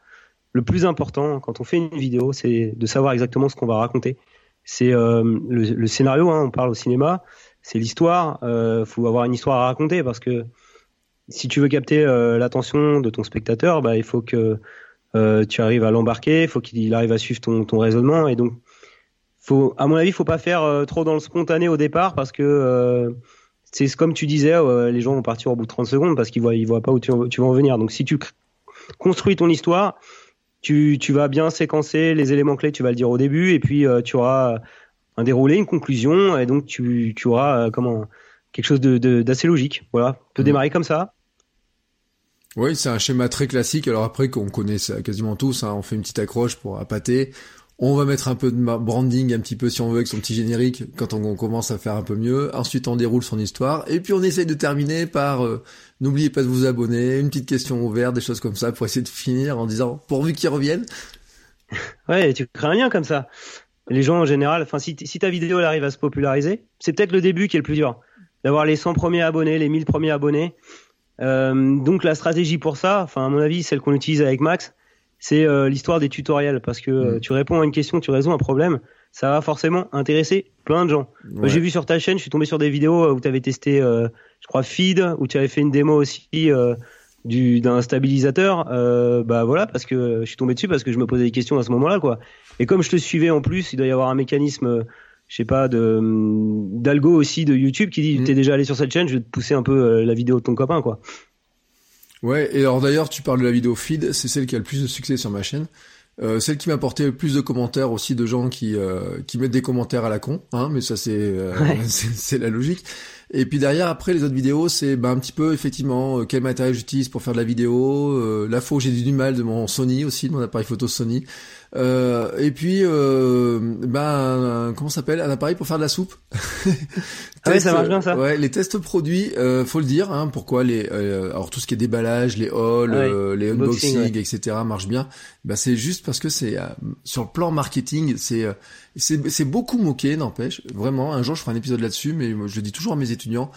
le plus important quand on fait une vidéo, c'est de savoir exactement ce qu'on va raconter. C'est le, le, scénario, hein, on parle au cinéma, c'est l'histoire. Euh, faut avoir une histoire à raconter parce que si tu veux capter euh, l'attention de ton spectateur, bah, il faut que euh, tu arrives à l'embarquer, il faut qu'il arrive à suivre ton, ton raisonnement et donc faut, à mon avis, faut pas faire euh, trop dans le spontané au départ parce que euh, c'est comme tu disais, les gens vont partir au bout de 30 secondes parce qu'ils voient, ils voient pas où tu, tu vas en venir. Donc si tu construis ton histoire, tu, tu vas bien séquencer les éléments clés, tu vas le dire au début et puis tu auras un déroulé, une conclusion, et donc tu, tu auras euh, comment quelque chose d'assez logique. Voilà, tu peux mm. démarrer comme ça. Oui, c'est un schéma très classique. Alors après, qu'on connaît ça quasiment tous, hein, on fait une petite accroche pour appâter. On va mettre un peu de branding, un petit peu si on veut, avec son petit générique, quand on, commence à faire un peu mieux. Ensuite, on déroule son histoire. Et puis, on essaye de terminer par euh, n'oubliez pas de vous abonner, une petite question ouverte, des choses comme ça, pour essayer de finir en disant pourvu qu'ils reviennent. Ouais, tu crées un lien comme ça les gens en général, enfin si, si ta vidéo elle arrive à se populariser, c'est peut-être le début qui est le plus dur. D'avoir les 100 premiers abonnés, les 1000 premiers abonnés. Euh, donc la stratégie pour ça, enfin à mon avis, celle qu'on utilise avec Max, c'est euh, l'histoire des tutoriels parce que euh, mm. tu réponds à une question, tu résous un problème, ça va forcément intéresser plein de gens. J'ai vu sur ta chaîne, je suis tombé sur des vidéos où tu avais testé, je crois, Feed, où tu avais fait une démo aussi du d'un stabilisateur. bah voilà, parce que je suis tombé dessus parce que je me posais des questions à ce moment-là, quoi. Et comme je te suivais en plus, il doit y avoir un mécanisme, je sais pas, de d'algo aussi de YouTube qui dit, mm. t'es déjà allé sur cette chaîne, je vais te pousser un peu euh, la vidéo de ton copain, quoi. Ouais, et alors d'ailleurs, tu parles de la vidéo feed, c'est celle qui a le plus de succès sur ma chaîne. Euh, celle qui m'a apporté le plus de commentaires aussi de gens qui euh, qui mettent des commentaires à la con, hein, mais ça c'est euh, c'est la logique. Et puis derrière, après les autres vidéos, c'est bah, un petit peu effectivement quel matériel j'utilise pour faire de la vidéo, la fois j'ai du mal de mon Sony aussi, de mon appareil photo Sony. Euh, et puis, euh, ben, comment s'appelle Un appareil pour faire de la soupe. ah oui, ça marche bien ça. Ouais, les tests produits, euh, faut le dire. Hein, pourquoi les, euh, alors tout ce qui est déballage, les hauls, euh, les unboxing, etc. marche bien. Ben c'est juste parce que c'est sur le plan marketing, c'est c'est beaucoup moqué, n'empêche. Vraiment, un jour je ferai un épisode là-dessus, mais je dis toujours à mes étudiants.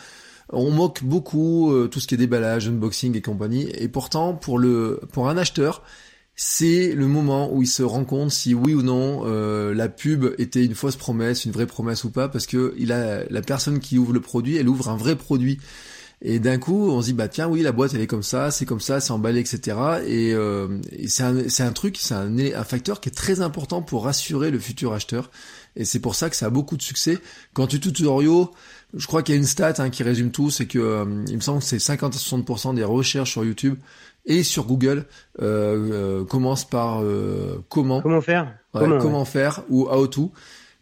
On moque beaucoup tout ce qui est déballage, unboxing et compagnie, et pourtant pour le pour un acheteur, c'est le moment où il se rend compte si oui ou non euh, la pub était une fausse promesse, une vraie promesse ou pas, parce que il a la personne qui ouvre le produit, elle ouvre un vrai produit. Et d'un coup, on se dit bah tiens oui la boîte elle est comme ça, c'est comme ça, c'est emballé etc. Et, euh, c'est un, un, truc, c'est un, un, facteur qui est très important pour rassurer le futur acheteur. Et c'est pour ça que ça a beaucoup de succès. Quand tu tutoriaux, je crois qu'il y a une stat hein, qui résume tout, c'est que euh, il me semble que c'est 50 à 60% des recherches sur YouTube et sur Google euh, euh, commence par euh, comment. Comment faire comment, faire ou how to.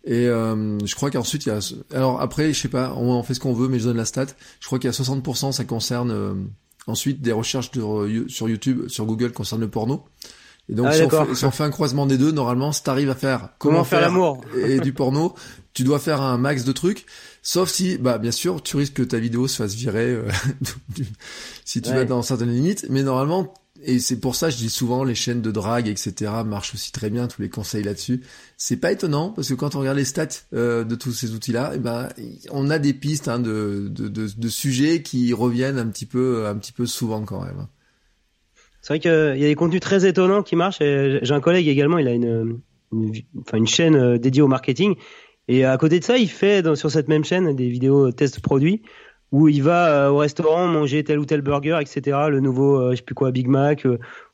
Et euh, je crois qu'ensuite il y a alors après je sais pas on en fait ce qu'on veut mais je donne la stat. Je crois qu'il y a 60% ça concerne euh, ensuite des recherches de, sur YouTube sur Google concernant le porno. Et donc, ah, si, on fait, un croisement des deux, normalement, si t'arrives à faire comment, faire, l'amour et du porno, tu dois faire un max de trucs. Sauf si, bah, bien sûr, tu risques que ta vidéo se fasse virer euh, si tu vas dans certaines limites. Mais normalement, et c'est pour ça, je dis souvent, les chaînes de drague, etc., marchent aussi très bien. Tous les conseils là-dessus, c'est pas étonnant parce que quand on regarde les stats euh, de tous ces outils-là, eh ben, on a des pistes hein, de, de, de, de, sujets qui reviennent un petit peu, un petit peu souvent quand même. C'est vrai qu'il y a des contenus très étonnants qui marchent. J'ai un collègue également, il a une, enfin une chaîne euh, dédiée au marketing. Et à côté de ça, il fait sur cette même chaîne des vidéos test produits où il va au restaurant manger tel ou tel burger, etc. Le nouveau, je sais plus quoi, Big Mac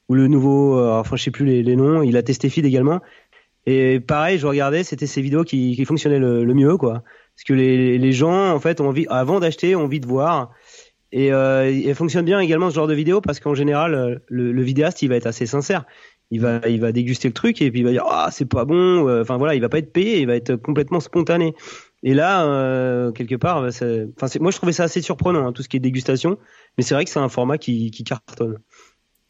ou le nouveau, enfin je sais plus les, noms. Il a testé feed également. Et pareil, je regardais, c'était ces vidéos qui, fonctionnaient le, mieux, quoi. Parce que les, gens, en fait, avant d'acheter, ont envie de voir. Et euh, fonctionne bien également ce genre de vidéo parce qu'en général, euh, le, vidéaste, il va être assez sincère. Il va, il va déguster le truc et puis il va dire ah c'est pas bon. Euh, enfin voilà, il va pas être payé, il va être complètement spontané. Et là, euh, quelque part, enfin moi je trouvais ça assez surprenant hein, tout ce qui est dégustation, mais c'est vrai que c'est un format qui, qui cartonne.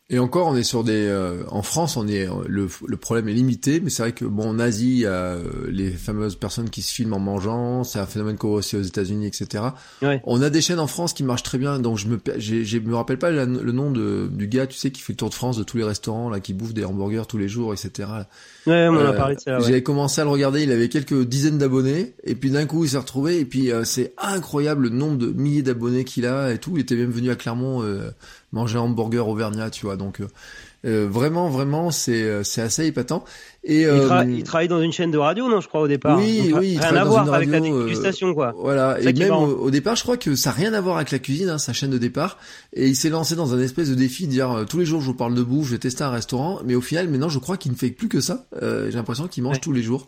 Et encore, on est sur des. Euh, en France, on est le, le problème est limité, mais c'est vrai que bon, en Asie, il y a euh, les fameuses personnes qui se filment en mangeant. C'est un phénomène qu'on voit aussi aux États-Unis, etc. Ouais. On a des chaînes en France qui marchent très bien. Donc je me, je me rappelle pas le nom de, du gars, tu sais, qui fait le tour de France de tous les restaurants là, qui bouffe des hamburgers tous les jours, etc. Ouais, on a euh, parlé de ça. Ouais. J'avais commencé à le regarder. Il avait quelques dizaines d'abonnés, et puis d'un coup, il s'est retrouvé. Et puis c'est incroyable le nombre de milliers d'abonnés qu'il a et tout. Il était même venu à Clermont manger un hamburger auvergnat, tu vois. Donc euh, euh, vraiment, vraiment, c'est euh, c'est assez épatant. Et il, travaille dans une chaîne de radio, non Je crois au départ. Oui, oui. rien à voir avec la dégustation, quoi. Voilà. Et même au, départ, je crois que ça n'a rien à voir avec la cuisine, hein, sa chaîne de départ. Et il s'est lancé dans un espèce de défi, de dire tous les jours je vous parle de bouffe, je vais tester un restaurant. Mais au final, maintenant, je crois qu'il ne fait plus que ça. J'ai l'impression qu'il mange tous les jours.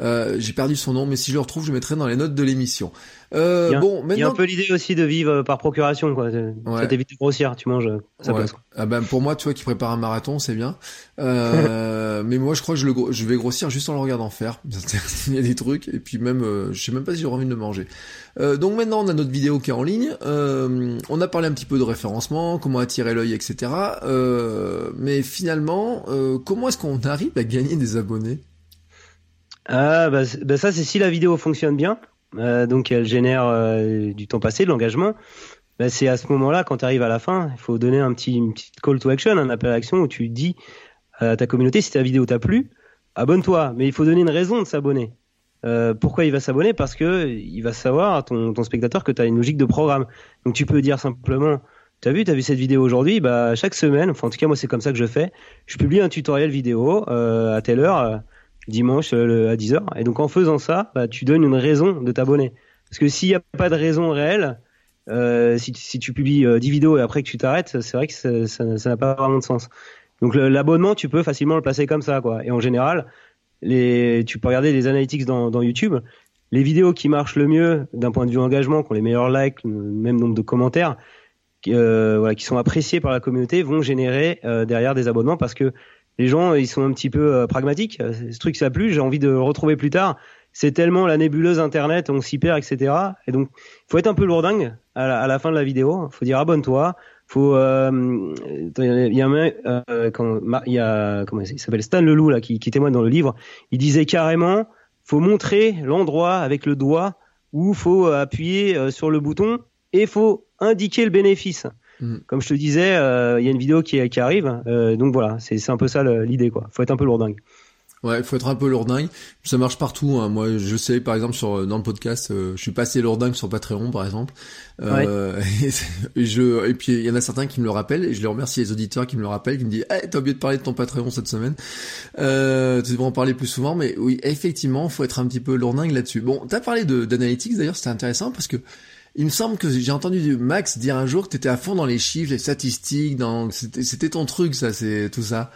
Euh, j'ai perdu son nom, mais si je le retrouve, je mettrai dans les notes de l'émission. Euh, a, bon, maintenant... il y a un peu l'idée aussi de vivre par procuration, quoi. Ça t'évite de grossir, tu manges ça ouais. Ah ben pour moi, tu vois, qui prépare un marathon, c'est bien. Euh, mais moi, je crois que je, le, je vais grossir juste en le regardant faire. il y a des trucs, et puis même, euh, je sais même pas si j'aurai envie de le manger. Euh, donc maintenant, on a notre vidéo qui est en ligne. Euh, on a parlé un petit peu de référencement, comment attirer l'œil, etc. mais finalement, comment est-ce qu'on arrive à gagner des abonnés? Ah, bah, bah, ça, c'est si la vidéo fonctionne bien, euh, donc elle génère euh, du temps passé, de l'engagement. Bah, c'est à ce moment-là, quand tu arrives à la fin, il faut donner un petit, une petite call to action, un appel à action où tu dis à ta communauté si ta vidéo t'a plu, abonne-toi. Mais il faut donner une raison de s'abonner. Euh, pourquoi il va s'abonner? Parce que il va savoir, ton, ton spectateur, que tu as une logique de programme. Donc tu peux dire simplement, T'as vu, t'as vu cette vidéo aujourd'hui? Bah chaque semaine, enfin en tout cas moi c'est comme ça que je fais. Je publie un tutoriel vidéo à telle heure dimanche euh, à 10h. Et donc en faisant ça, bah, tu donnes une raison de t'abonner. Parce que s'il n'y a pas de raison réelle, euh, si, si, tu publies 10 euh, vidéos et après que tu t'arrêtes, c'est vrai que ça n'a ça, pas vraiment de sens. Donc l'abonnement, tu peux facilement le placer comme ça, quoi. Et en général, les, tu peux regarder les analytics dans, dans YouTube. Les vidéos qui marchent le mieux d'un point de vue engagement, qui ont les meilleurs likes, le même nombre de commentaires, euh, voilà, qui sont appréciés par la communauté, vont générer euh, derrière des abonnements parce que les gens ils sont un petit peu euh, pragmatiques. Ce truc ça plu, j'ai envie de le retrouver plus tard. C'est tellement la nébuleuse internet, on s'y perd, etc. Et donc il faut être un peu lourdingue à la, à la fin de la vidéo. Il faut dire abonne-toi. Faut euh, il y a un euh, il y a comment il s'appelle Stan Leloup là qui, qui témoigne dans le livre. Il disait carrément faut montrer l'endroit avec le doigt où faut appuyer euh, sur le bouton et faut indiquer le bénéfice. Mm. Comme je te disais, euh, il y a une vidéo qui, qui arrive, euh, donc voilà, c'est un peu ça l'idée quoi. Faut être un peu lourdingue. Ouais, faut être un peu lourdingue. Ça marche partout. Hein. Moi, je sais, par exemple, sur dans le podcast, euh, je suis passé lourdingue sur Patreon, par exemple. Euh, et, je, et puis il y en a certains qui me le rappellent, et je les remercie les auditeurs qui me le rappellent, qui me disent, hey, t'as oublié de parler de ton Patreon cette semaine. Euh, tu devrais en parler plus souvent, mais oui, effectivement, faut être un petit peu lourdingue là-dessus. Bon, t'as parlé d'analytics d'ailleurs, c'était intéressant parce que il me semble que j'ai entendu Max dire un jour que tu étais à fond dans les chiffres, les statistiques, c'était ton truc ça, c'est tout ça.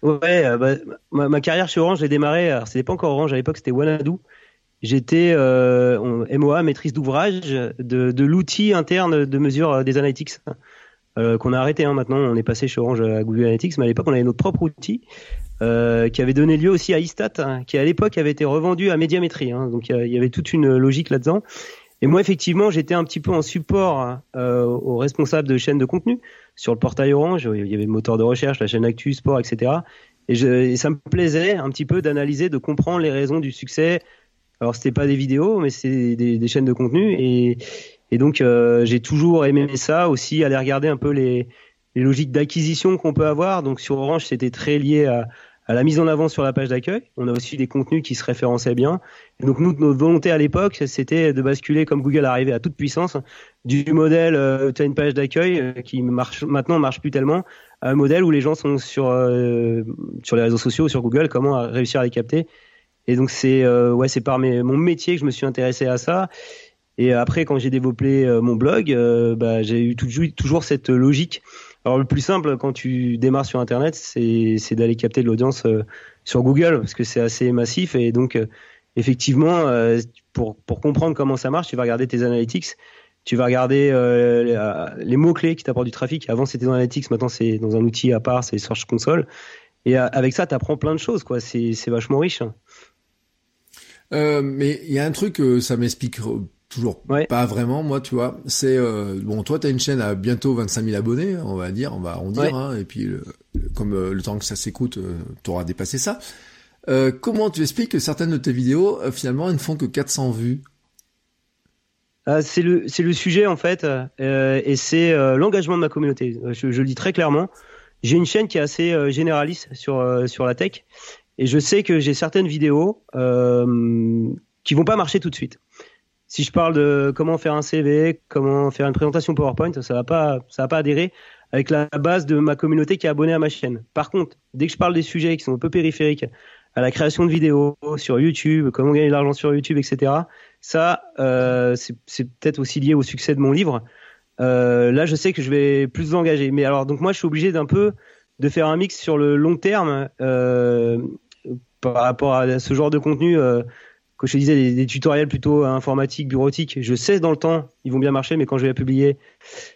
Ouais, euh, bah, ma, carrière chez Orange, j'ai démarré, alors c'était pas encore Orange à l'époque, c'était Wanadu. J'étais euh, MOA, maîtrise d'ouvrage de, l'outil interne de mesure euh, des analytics. Qu'on a arrêté hein, maintenant, on est passé chez Orange à Google Analytics, mais à l'époque on avait notre propre outil qui avait donné lieu aussi à Istat, hein, qui à l'époque avait été revendu à Médiamétrie. Hein, donc il y avait toute une logique là-dedans. Et moi, effectivement, j'étais un petit peu en support euh, aux responsables de chaînes de contenu sur le portail Orange. Il y avait le moteur de recherche, la chaîne Actu, Sport, etc. Et, je, et ça me plaisait un petit peu d'analyser, de comprendre les raisons du succès. Alors, c'était pas des vidéos, mais c'est des, des, chaînes de contenu. Et, et donc, euh, j'ai toujours aimé ça aussi, aller regarder un peu les, les logiques d'acquisition qu'on peut avoir. Donc, sur Orange, c'était très lié à, à la mise en avant sur la page d'accueil. On a aussi des contenus qui se référençaient bien. Donc nous, notre volonté à l'époque, c'était de basculer comme Google arrivait à toute puissance du modèle euh, tu as une page d'accueil euh, qui marche maintenant marche plus tellement à un modèle où les gens sont sur euh, sur les réseaux sociaux, sur Google, comment réussir à les capter. Et donc c'est euh, ouais c'est par mes, mon métier que je me suis intéressé à ça. Et après, quand j'ai développé mon blog, bah, j'ai eu toujours cette logique. Alors le plus simple quand tu démarres sur Internet, c'est d'aller capter de l'audience sur Google parce que c'est assez massif et donc effectivement, pour, pour comprendre comment ça marche, tu vas regarder tes analytics tu vas regarder euh, les, mots-clés qui t'apportent du trafic. Avant, c'était dans Analytics, maintenant, c'est dans un outil à part, c'est Search Console. Et euh, avec ça, tu apprends plein de choses, quoi. C'est, vachement riche. Euh, mais il y a un truc, ça m'explique toujours pas vraiment, moi, tu vois. C'est, bon, toi, tu as une chaîne à bientôt 25 000 abonnés, on va dire, on va arrondir, hein, et puis, comme le temps que ça s'écoute, tu auras dépassé ça. comment tu expliques que certaines de tes vidéos, finalement, ne font que 400 vues? Euh, c'est le c'est le sujet en fait euh, et c'est euh, l'engagement de ma communauté. Je, je, le dis très clairement. J'ai une chaîne qui est assez généraliste sur sur la tech et je sais que j'ai certaines vidéos qui vont pas marcher tout de suite. Si je parle de comment faire un CV, comment faire une présentation PowerPoint, ça va pas ça va pas adhérer avec la base de ma communauté qui est abonnée à ma chaîne. Par contre, dès que je parle des sujets qui sont un peu périphériques à la création de vidéos sur YouTube, comment gagner de l'argent sur YouTube, etc. Ça, euh, c'est peut-être aussi lié au succès de mon livre. Euh, là, je sais que je vais plus engager. Mais alors, donc moi, je suis obligé d'un peu de faire un mix sur le long terme euh, par rapport à ce genre de contenu. Que je disais, des, tutoriels plutôt informatiques, bureautiques. Je sais dans le temps, ils vont bien marcher, mais quand je vais publier,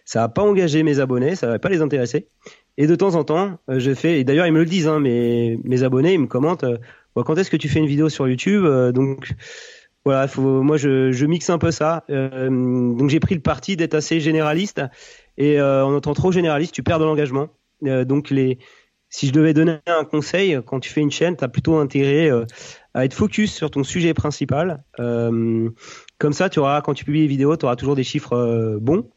ça va pas engager mes abonnés, ça va pas les intéresser. Et de temps en temps, euh, je fais, et d'ailleurs ils me le disent, hein, mes, mes abonnés, ils me commentent, euh, quand est-ce que tu fais une vidéo sur YouTube? Euh, Donc voilà, faut, moi je, je mixe un peu ça. donc j'ai pris le parti d'être assez généraliste, et en étant trop généraliste, tu perds de l'engagement. donc les, si je devais donner un conseil, quand tu fais une chaîne, tu as plutôt intérêt à être focus sur ton sujet principal. comme ça, tu auras, quand tu publies les vidéos, tu auras toujours des chiffres bons.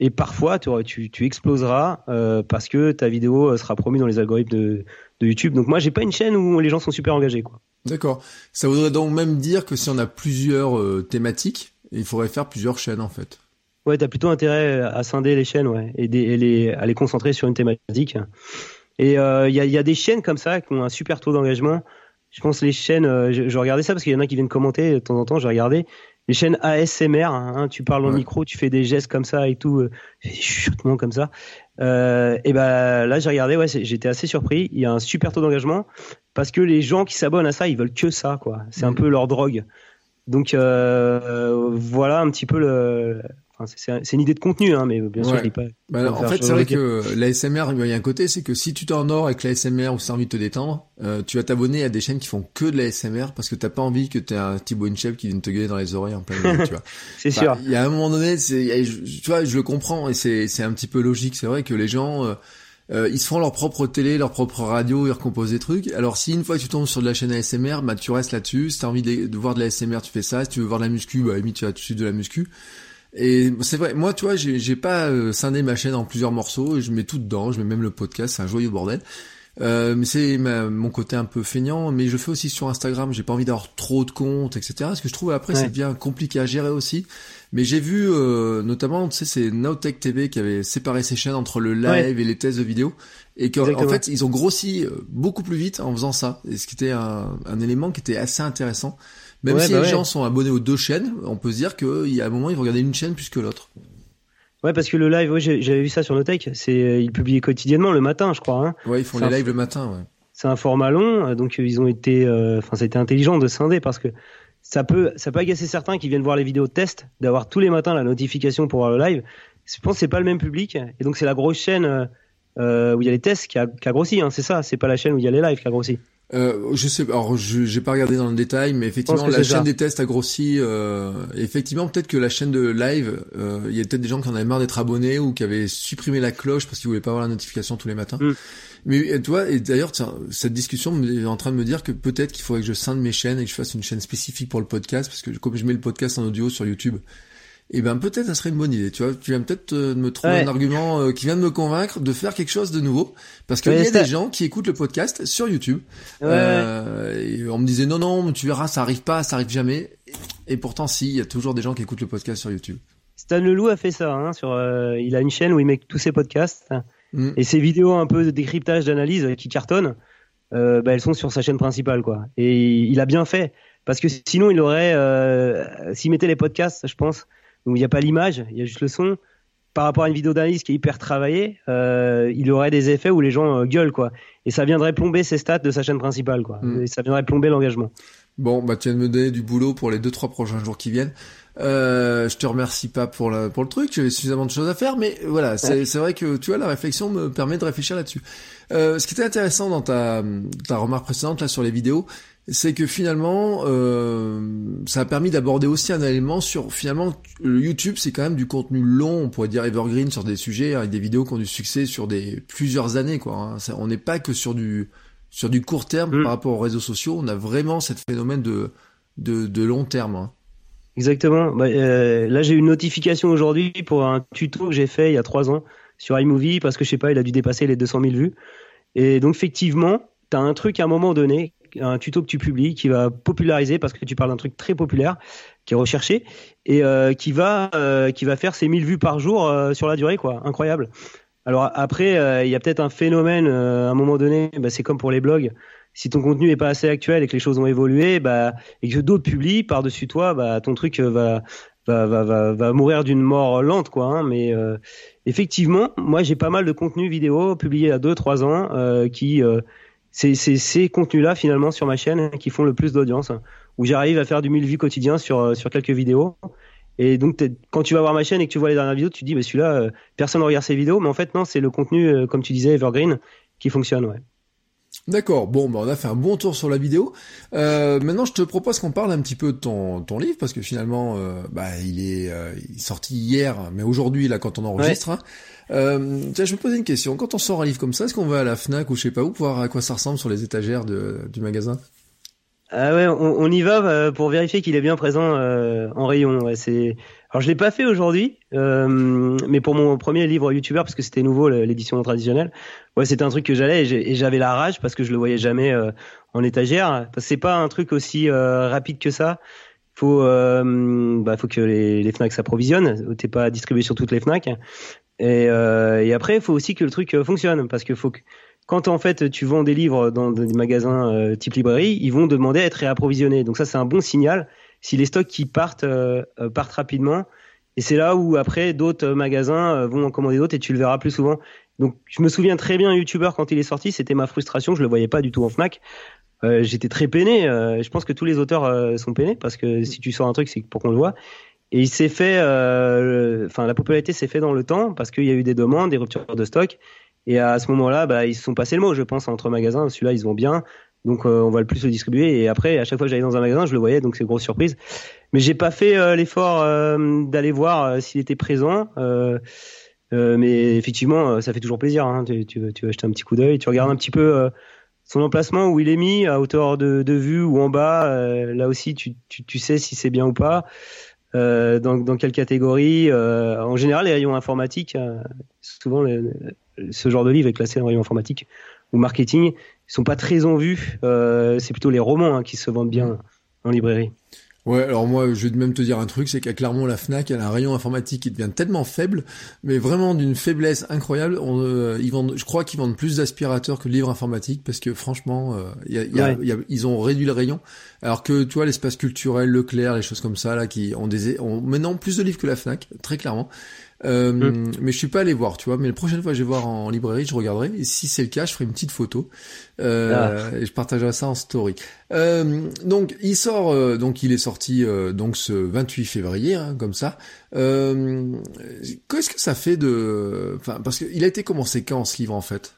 Et parfois, tu, tu, exploseras euh, parce que ta vidéo euh, sera promue dans les algorithmes de, de YouTube. Donc moi, j'ai pas une chaîne où les gens sont super engagés, quoi. D'accord. Ça voudrait donc même dire que si on a plusieurs euh, thématiques, il faudrait faire plusieurs chaînes, en fait. Ouais, t'as plutôt intérêt à scinder les chaînes, ouais, et, les, à les concentrer sur une thématique. Et il euh, y, a, y, a, des chaînes comme ça qui ont un super taux d'engagement. Je pense les chaînes, je, je, regardais ça parce qu'il y en a qui viennent commenter de temps en temps. Je regardais les chaînes ASMR, hein, tu parles au micro, tu fais des gestes comme ça et tout, euh, des chuchotements comme ça. Euh, et ben là, j'ai regardé, ouais, j'étais assez surpris. Il y a un super taux d'engagement parce que les gens qui s'abonnent à ça, ils veulent que ça, quoi. C'est un peu leur drogue. Donc euh, voilà un petit peu le, c'est une idée de contenu, hein, mais bien sûr, je dis pas. Bah, en fait, c'est vrai que l'ASMR, il y a un côté, c'est que si tu t'endors avec l'ASMR ou si t'as envie de te détendre, euh, tu vas t'abonner à des chaînes qui font que de l'ASMR parce que t'as pas envie que t'aies un Thibaut Inchep qui vienne te gueuler dans les oreilles en plein milieu, tu vois. c'est sûr. Il y a un moment donné, c'est, tu vois, je le comprends et c'est, c'est un petit peu logique. C'est vrai que les gens, euh, euh, ils se font leur propre télé, leur propre radio, ils recomposent des trucs. Alors si une fois tu tombes sur de la chaîne ASMR, bah tu restes là-dessus. Si t'as envie de, de voir de l'ASMR, tu fais ça. Si tu veux voir de la muscu, bah à tu vas tout de de la muscu. Et c'est vrai, moi, tu vois, j'ai pas euh, scindé ma chaîne en plusieurs morceaux, je mets tout dedans, je mets même le podcast, c'est un joyeux bordel. Euh, c'est mon côté un peu feignant, mais je fais aussi sur Instagram, j'ai pas envie d'avoir trop de comptes, etc. Parce que je trouve après c'est bien compliqué à gérer aussi. Mais j'ai vu, euh, notamment, tu sais, c'est Nowtech TV qui avait séparé ses chaînes entre le live et les tests de vidéo. Et qu'en fait, ils ont grossi euh, beaucoup plus vite en faisant ça. Et ce qui était un, un élément qui était assez intéressant. Même si bah les gens sont abonnés aux deux chaînes, on peut se dire qu'il y a un moment, ils vont regarder une chaîne plus que l'autre. Ouais, parce que le live, ouais, j'avais vu ça sur Notech. C'est, euh, ils publient quotidiennement le matin, je crois. Hein. Ouais, ils font les lives le matin. Ouais. C'est un format long, donc ils ont été, euh, enfin, ça a été intelligent de scinder parce que ça peut, ça peut agacer certains qui viennent voir les vidéos de test, d'avoir tous les matins la notification pour voir le live. Je pense que c'est pas le même public, et donc c'est la grosse chaîne euh, où il y a les tests qui a, qui a grossi. Hein, c'est ça, c'est pas la chaîne où il y a les lives qui a grossi. Euh, je sais, alors je j'ai pas regardé dans le détail, mais effectivement la chaîne des tests a grossi. Euh, effectivement, peut-être que la chaîne de live, euh, il y a peut-être des gens qui en avaient marre d'être abonnés ou qui avaient supprimé la cloche parce qu'ils voulaient pas avoir la notification tous les matins. Mm. Mais toi, et d'ailleurs, cette discussion est en train de me dire que peut-être qu'il faudrait que je scinde mes chaînes et que je fasse une chaîne spécifique pour le podcast, parce que comme je mets le podcast en audio sur YouTube, eh ben peut-être ça serait une bonne idée. Tu vois, tu viens peut-être euh, me trouver un argument euh, qui vient de me convaincre de faire quelque chose de nouveau, parce qu'il y a des gens qui écoutent le podcast sur YouTube. Euh, et on me disait non non, tu verras, ça arrive pas, ça arrive jamais. Et pourtant si, il y a toujours des gens qui écoutent le podcast sur YouTube. Stan Leloup a fait ça. Hein, sur, euh, il a une chaîne où il met tous ses podcasts mm. et ses vidéos un peu de décryptage, d'analyse qui cartonnent. bah, elles sont sur sa chaîne principale quoi. Et il a bien fait parce que sinon il aurait, s'il mettait les podcasts, je pense où il n'y a pas l'image, il y a juste le son. Par rapport à une vidéo d'analyse qui est hyper travaillée, euh, il aurait des effets où les gens euh, gueulent quoi, et ça viendrait plomber ses stats de sa chaîne principale quoi, Mm. et ça viendrait plomber l'engagement. Bon, bah tu viens de me donner du boulot pour les deux trois prochains jours qui viennent. Euh, je te remercie pas pour la, pour le truc, j'avais suffisamment de choses à faire, mais voilà, c'est c'est vrai que tu vois la réflexion me permet de réfléchir là-dessus. Euh, ce qui était intéressant dans ta ta remarque précédente là sur les vidéos, c'est que finalement euh, ça a permis d'aborder aussi un élément sur finalement le YouTube c'est quand même du contenu long, on pourrait dire evergreen sur des sujets avec des vidéos qui ont du succès sur des plusieurs années quoi. hein. Ça- on n'est pas que sur du sur du court terme Mm. par rapport aux réseaux sociaux, on a vraiment cette phénomène de de, de long terme. hein. Exactement. Bah, euh, là, j'ai eu une notification aujourd'hui pour un tuto que j'ai fait il y a trois ans sur iMovie parce que je sais pas, il a dû dépasser les 200 000 vues. Et donc, effectivement, tu as un truc à un moment donné, un tuto que tu publies qui va populariser parce que tu parles d'un truc très populaire qui est recherché et euh, qui va euh, qui va faire ses 1000 vues par jour euh, sur la durée, quoi. Incroyable. Alors après, il y a peut-être un phénomène à un moment donné, bah, c'est comme pour les blogs. Si ton contenu est pas assez actuel et que les choses ont évolué, bah, et que d'autres publient par-dessus toi, bah, ton truc va, va, va, va, mourir d'une mort lente, quoi. Hein, mais effectivement, moi, j'ai pas mal de contenus vidéo publiés il y a 2-3 ans qui, c'est ces contenus-là, finalement, sur ma chaîne qui font le plus d'audience, où j'arrive à faire du 1000 vues quotidien sur, euh, sur quelques vidéos. Et donc, quand tu vas voir ma chaîne et que tu vois les dernières vidéos, tu te dis, bah, celui-là, euh, personne ne regarde ces vidéos. Mais en fait, non, c'est le contenu, euh, comme tu disais, Evergreen, qui fonctionne, ouais. D'accord, bon, bah, on a fait un bon tour sur la vidéo. Euh, maintenant, je te propose qu'on parle un petit peu de ton, ton livre, parce que finalement, euh, bah, il, est, euh, il est sorti hier, mais aujourd'hui, là, quand on enregistre. hein. Euh, tiens, je me posais une question. Quand on sort un livre comme ça, est-ce qu'on va à la FNAC ou je sais pas où pour voir à quoi ça ressemble sur les étagères de, du magasin? Ah ouais, on, on y va euh, pour vérifier qu'il est bien présent euh, en rayon. Ouais, c'est. Alors je l'ai pas fait aujourd'hui, euh, mais pour mon premier livre youtubeur parce que c'était nouveau l'édition traditionnelle. Ouais, c'était un truc que j'allais et j'avais la rage parce que je le voyais jamais euh, en étagère. Parce que c'est pas un truc aussi euh, rapide que ça. Faut, euh, bah, faut que les, les Fnac s'approvisionnent. T'es pas distribué sur toutes les Fnac. Et, euh, et après, il faut aussi que le truc fonctionne parce que faut que quand en fait tu vends des livres dans des magasins euh, type librairie, ils vont demander à être réapprovisionnés. Donc ça c'est un bon signal si les stocks qui partent euh, euh, partent rapidement. Et c'est là où après d'autres magasins vont en commander d'autres et tu le verras plus souvent. Donc je me souviens très bien YouTuber quand il est sorti, c'était ma frustration, je le voyais pas du tout en Fnac. J'étais très peiné. je pense que tous les auteurs sont peinés parce que si tu sors un truc, c'est pour qu'on le voit. Et il s'est fait, enfin la popularité s'est fait dans le temps parce qu'il y a eu des demandes, des ruptures de stock. Et à ce moment-là, bah, ils se sont passés le mot, je pense, entre magasins. Celui-là, ils vont bien. Donc, euh, on va le plus le distribuer. Et après, à chaque fois que j'allais dans un magasin, je le voyais. Donc, c'est une grosse surprise. Mais j'ai pas fait euh, l'effort euh, d'aller voir euh, s'il était présent. Euh, mais effectivement, ça fait toujours plaisir. Hein. Tu, tu, tu veux acheter un petit coup d'œil. Tu regardes un petit peu son emplacement, où il est mis, à hauteur de, de vue ou en bas. Là aussi, tu, tu, sais si c'est bien ou pas. Dans, dans quelle catégorie En général, les rayons informatiques, souvent le- le- ce genre de livre est classé en rayon informatique ou marketing, ils sont pas très en vue. Euh, c'est plutôt les romans hein, qui se vendent bien en librairie. Ouais, alors moi, je vais même te dire un truc, c'est qu'à Clermont, la Fnac, elle a un rayon informatique qui devient tellement faible, mais vraiment d'une faiblesse incroyable. On, euh, ils vendent, je crois qu'ils vendent plus d'aspirateurs que de livres informatiques, parce que franchement, euh, y a- y a- Ouais. y a- ils ont réduit le rayon. Alors que tu vois, l'espace culturel, Leclerc, les choses comme ça, là, qui ont des, ont maintenant plus de livres que la Fnac, très clairement. Euh, Mm. Mais je suis pas allé voir, tu vois. Mais la prochaine fois que je vais voir en librairie, je regarderai. Et si c'est le cas, je ferai une petite photo euh, et je partagerai ça en story. Euh, donc il sort, donc il est sorti donc ce 28 février, hein, comme ça. Qu'est-ce que ça fait de, enfin parce qu'il a été commencé quand ce livre en fait?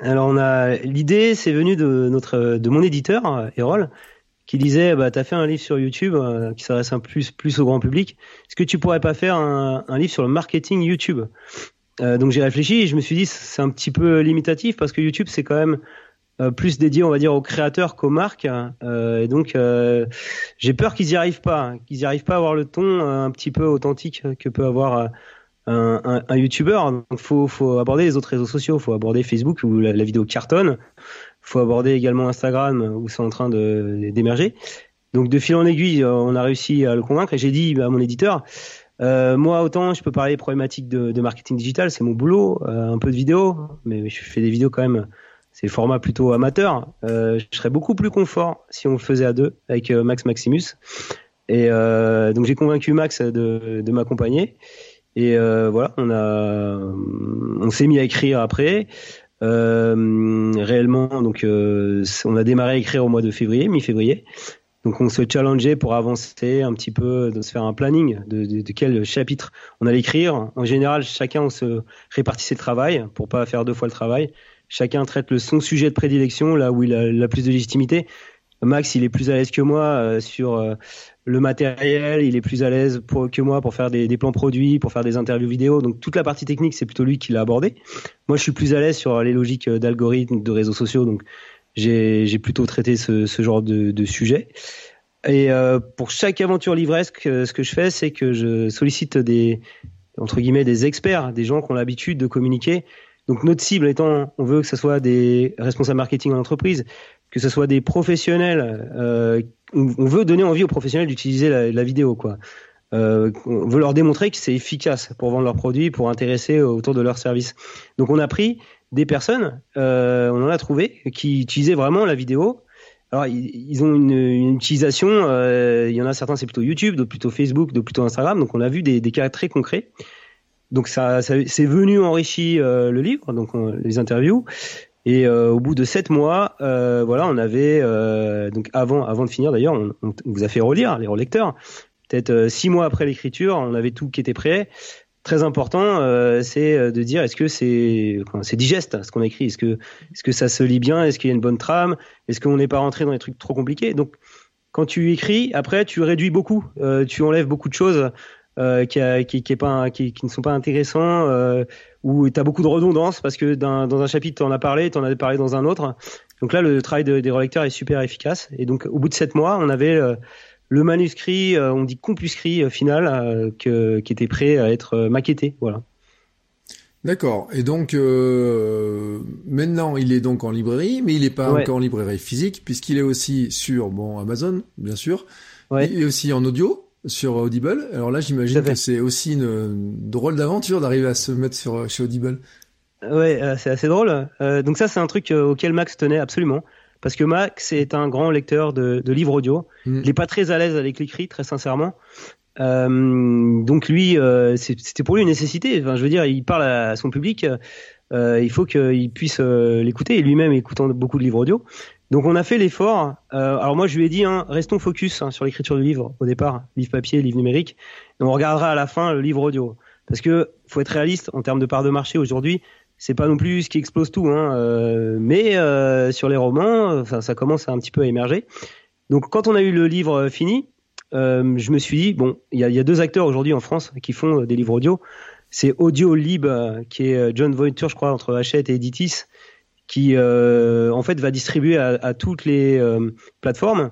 Alors on a l'idée, c'est venu de notre de mon éditeur Erol, qui disait bah t'as fait un livre sur YouTube euh, qui s'adresse un plus plus au grand public. Est-ce que tu pourrais pas faire un, un livre sur le marketing YouTube? Euh, Donc j'ai réfléchi et je me suis dit c'est un petit peu limitatif parce que YouTube c'est quand même euh, plus dédié on va dire aux créateurs qu'aux marques Euh, et donc euh, j'ai peur qu'ils y arrivent pas, hein, qu'ils y arrivent pas à avoir le ton euh, un petit peu authentique que peut avoir euh, un, un, un YouTuber. Donc faut faut aborder les autres réseaux sociaux, faut aborder Facebook où la, la vidéo cartonne, faut aborder également Instagram où c'est en train de d'émerger. Donc de fil en aiguille, euh, on a réussi à le convaincre et j'ai dit à mon éditeur, euh, moi autant je peux parler problématiques de, de marketing digital, c'est mon boulot, euh, un peu de vidéo, mais je fais des vidéos quand même, c'est format plutôt amateur. Euh, je serais beaucoup plus confort si on le faisait à deux avec euh, Max Maximus. Et donc j'ai convaincu Max de, de m'accompagner. Et voilà, on a, on s'est mis à écrire après. Réellement, donc on a démarré à écrire au mois de février, mi-février. Donc on se challengeait pour avancer un petit peu, de se faire un planning de, de, de quel chapitre on allait écrire. En général, chacun on se répartissait le travail pour pas faire deux fois le travail. Chacun traite le son sujet de prédilection là où il a la plus de légitimité. Max, il est plus à l'aise que moi euh, sur euh, le matériel, il est plus à l'aise que moi pour faire des, des, plans produits, pour faire des interviews vidéo. Donc toute la partie technique, c'est plutôt lui qui l'a abordé. Moi, je suis plus à l'aise sur les logiques d'algorithmes, de réseaux sociaux. Donc j'ai plutôt traité ce, ce genre de, de, sujet. Et euh, pour chaque aventure livresque, euh, ce que je fais, c'est que je sollicite des entre guillemets des experts, des gens qui ont l'habitude de communiquer. Donc notre cible étant, on veut que ce soit des responsables marketing en entreprise, que ce soit des professionnels. Euh, on veut donner envie aux professionnels d'utiliser la, vidéo, quoi. Euh, on veut leur démontrer que c'est efficace pour vendre leurs produits, pour intéresser autour de leurs services. Donc on a pris des personnes, euh, on en a trouvé, qui utilisaient vraiment la vidéo. Alors, ils, ont une, utilisation, euh, il y en a certains, c'est plutôt YouTube, d'autres plutôt Facebook, d'autres plutôt Instagram. Donc, on a vu des, cas très concrets. Donc, ça, ça c'est venu enrichir euh, le livre, donc les interviews. Et euh, au bout de sept mois, euh, voilà, on avait donc avant, avant de finir d'ailleurs, on, vous a fait relire les relecteurs. Peut-être six mois après l'écriture, on avait tout qui était prêt. Très important, euh, c'est euh, de dire est-ce que c'est c'est digeste ce qu'on a écrit, est-ce que est-ce que ça se lit bien, est-ce qu'il y a une bonne trame, est-ce qu'on n'est pas rentré dans des trucs trop compliqués? Donc quand tu écris, après tu réduis beaucoup, euh, tu enlèves beaucoup de choses euh, qui, a, qui, qui, est pas, qui, qui, ne sont pas intéressants, euh, où tu as beaucoup de redondance parce que dans, dans un chapitre tu en as parlé, tu en as parlé dans un autre. Donc là le travail de, des relecteurs est super efficace. Et donc au bout de sept mois, on avait le manuscrit, euh, on dit compuscrit euh, final, euh, que, qui était prêt à être maquetté. Voilà. D'accord. Et donc euh, maintenant, il est donc en librairie, mais il n'est pas ouais. encore en librairie physique, puisqu'il est aussi sur bon Amazon, bien sûr. Ouais. Il est aussi en audio sur Audible. Alors là, j'imagine que c'est aussi une, une drôle d'aventure d'arriver à se mettre sur chez Audible. Ouais, euh, c'est assez drôle. Euh, donc ça, c'est un truc auquel Max tenait absolument parce que Max est un grand lecteur de, de livres audio. Mm. Il n'est pas très à l'aise avec l'écrit, très sincèrement. Euh, donc lui, euh, c'était pour lui une nécessité. Enfin, je veux dire, il parle à son public. Euh, il faut qu'il puisse euh, l'écouter et lui-même écoutant beaucoup de livres audio. Donc on a fait l'effort. Euh, alors moi je lui ai dit, hein, restons focus hein, sur l'écriture du livre au départ, livre papier, livre numérique. On regardera à la fin le livre audio. Parce que faut être réaliste en termes de part de marché aujourd'hui c'est pas non plus ce qui explose tout, hein, euh, mais euh, sur les romans, ça commence à un petit peu à émerger. Donc, quand on a eu le livre fini, euh, je me suis dit bon, il y a, y a, deux acteurs aujourd'hui en France qui font des livres audio. C'est Audio Lib, qui est John Voiture, je crois, entre Hachette et Editis, qui euh, en fait va distribuer à, à toutes les euh, plateformes.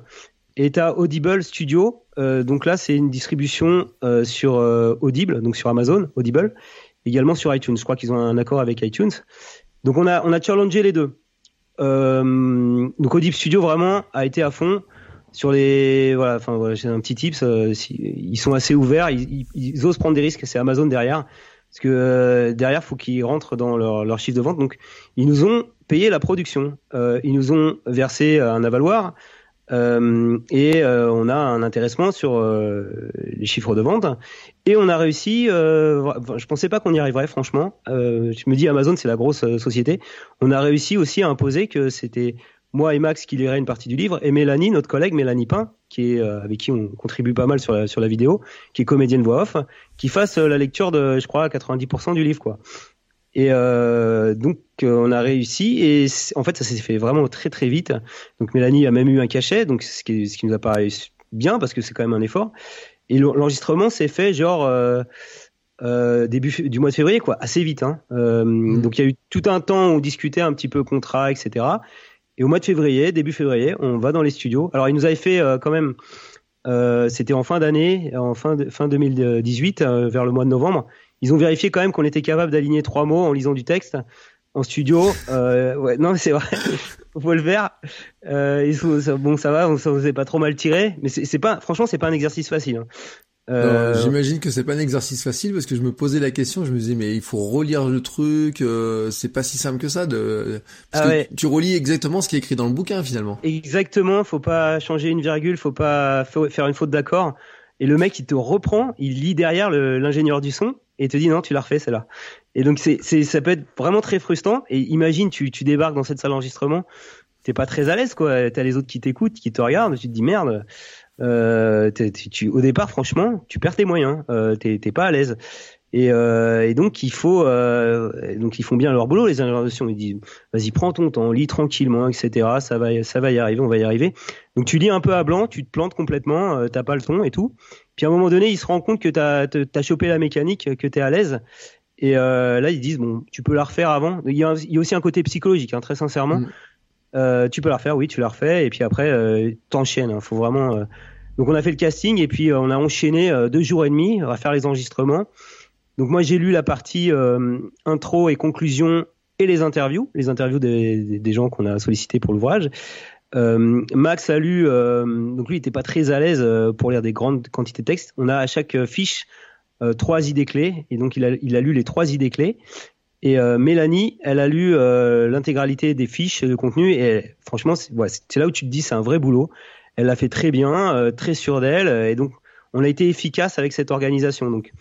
Et à Audible Studio, donc là c'est une distribution sur Audible, donc sur Amazon, Audible également sur iTunes. Je crois qu'ils ont un accord avec iTunes. Donc on a on a challengé les deux. Euh, donc Audible Studio vraiment a été à fond sur les voilà. Enfin voilà, j'ai un petit tips. Euh, ils sont assez ouverts, ils, ils, ils, osent prendre des risques. C'est Amazon derrière parce que euh, derrière faut qu'ils rentrent dans leur, leur chiffre de vente. Donc ils nous ont payé la production. Euh, ils nous ont versé un avaloir. Euh, et euh, on a un intéressement sur euh, les chiffres de vente et on a réussi. Euh, je pensais pas qu'on y arriverait, franchement. Euh, je me dis Amazon, c'est la grosse société. On a réussi aussi à imposer que c'était moi et Max qui lirait une partie du livre et Mélanie, notre collègue Mélanie Pain, qui est avec qui on contribue pas mal sur la, sur la vidéo, qui est comédienne voix off, qui fasse la lecture de, je crois, à 90% du livre, quoi. Et euh, donc euh, on a réussi et en fait ça s'est fait vraiment très très vite. Donc Mélanie a même eu un cachet, donc ce qui, ce qui nous a paru bien parce que c'est quand même un effort. Et l'enregistrement s'est fait genre euh, euh, début du mois de février quoi, assez vite. Hein. Mmh. Donc il y a eu tout un temps où on discutait un petit peu contrat, etc. Et au mois de février, début février, on va dans les studios. Alors il nous avait fait quand même, c'était en fin d'année, en fin de, fin 2018, vers le mois de novembre ils ont vérifié quand même qu'on était capable d'aligner trois mots en lisant du texte en studio. Euh, ouais, non, c'est vrai. Faut le faire. Euh, sont, bon, ça va, on s'est pas trop mal tiré, mais c'est pas, franchement, c'est pas un exercice facile. Hein. Euh... J'imagine que c'est pas un exercice facile parce que je me posais la question, je me disais mais il faut relire le truc, euh, c'est pas si simple que ça. De... Parce ah que tu relis exactement ce qui est écrit dans le bouquin finalement. Exactement, faut pas changer une virgule, faut pas faire une faute d'accord. Et le mec il te reprend, il lit derrière l'ingénieur du son et te dit non tu l'as refait celle-là. Et donc c'est ça peut être vraiment très frustrant. Et imagine tu tu débarques dans cette salle d'enregistrement, t'es pas très à l'aise quoi. T'as les autres qui t'écoutent, qui te regardent, tu te dis merde euh, tu, au départ, franchement, tu perds tes moyens, euh, t'es pas à l'aise. Et, euh, et, donc il faut, euh, donc ils font bien leur boulot les ingénieurs Ils disent, vas-y, prends ton temps, lis tranquillement, etc. Ça va, ça va y arriver, on va y arriver. Donc tu lis un peu à blanc, tu te plantes complètement, euh, t'as pas le ton et tout. Puis à un moment donné, ils se rendent compte que t'as as chopé la mécanique, que t'es à l'aise. Et euh, là, ils disent bon, tu peux la refaire avant. Il y a, il y a aussi un côté psychologique, hein, très sincèrement. Mm. Euh, tu peux la refaire, oui, tu la refais, et puis après, euh, t'enchaînes. Hein, faut vraiment. Euh. Donc on a fait le casting et puis on a enchaîné deux jours et demi à faire les enregistrements. Donc moi j'ai lu la partie intro et conclusion et les interviews, les interviews des, des gens qu'on a sollicités pour l'ouvrage. Euh, Max a lu, donc lui il était pas très à l'aise pour lire des grandes quantités de texte. On a à chaque fiche trois idées clés et donc il a, il a lu les trois idées clés et euh, Mélanie, elle a lu euh, l'intégralité des fiches de contenu et franchement, c'est là où tu te dis c'est un vrai boulot. Elle l'a fait très bien, euh, très sûre d'elle et donc on a été efficace avec cette organisation. Donc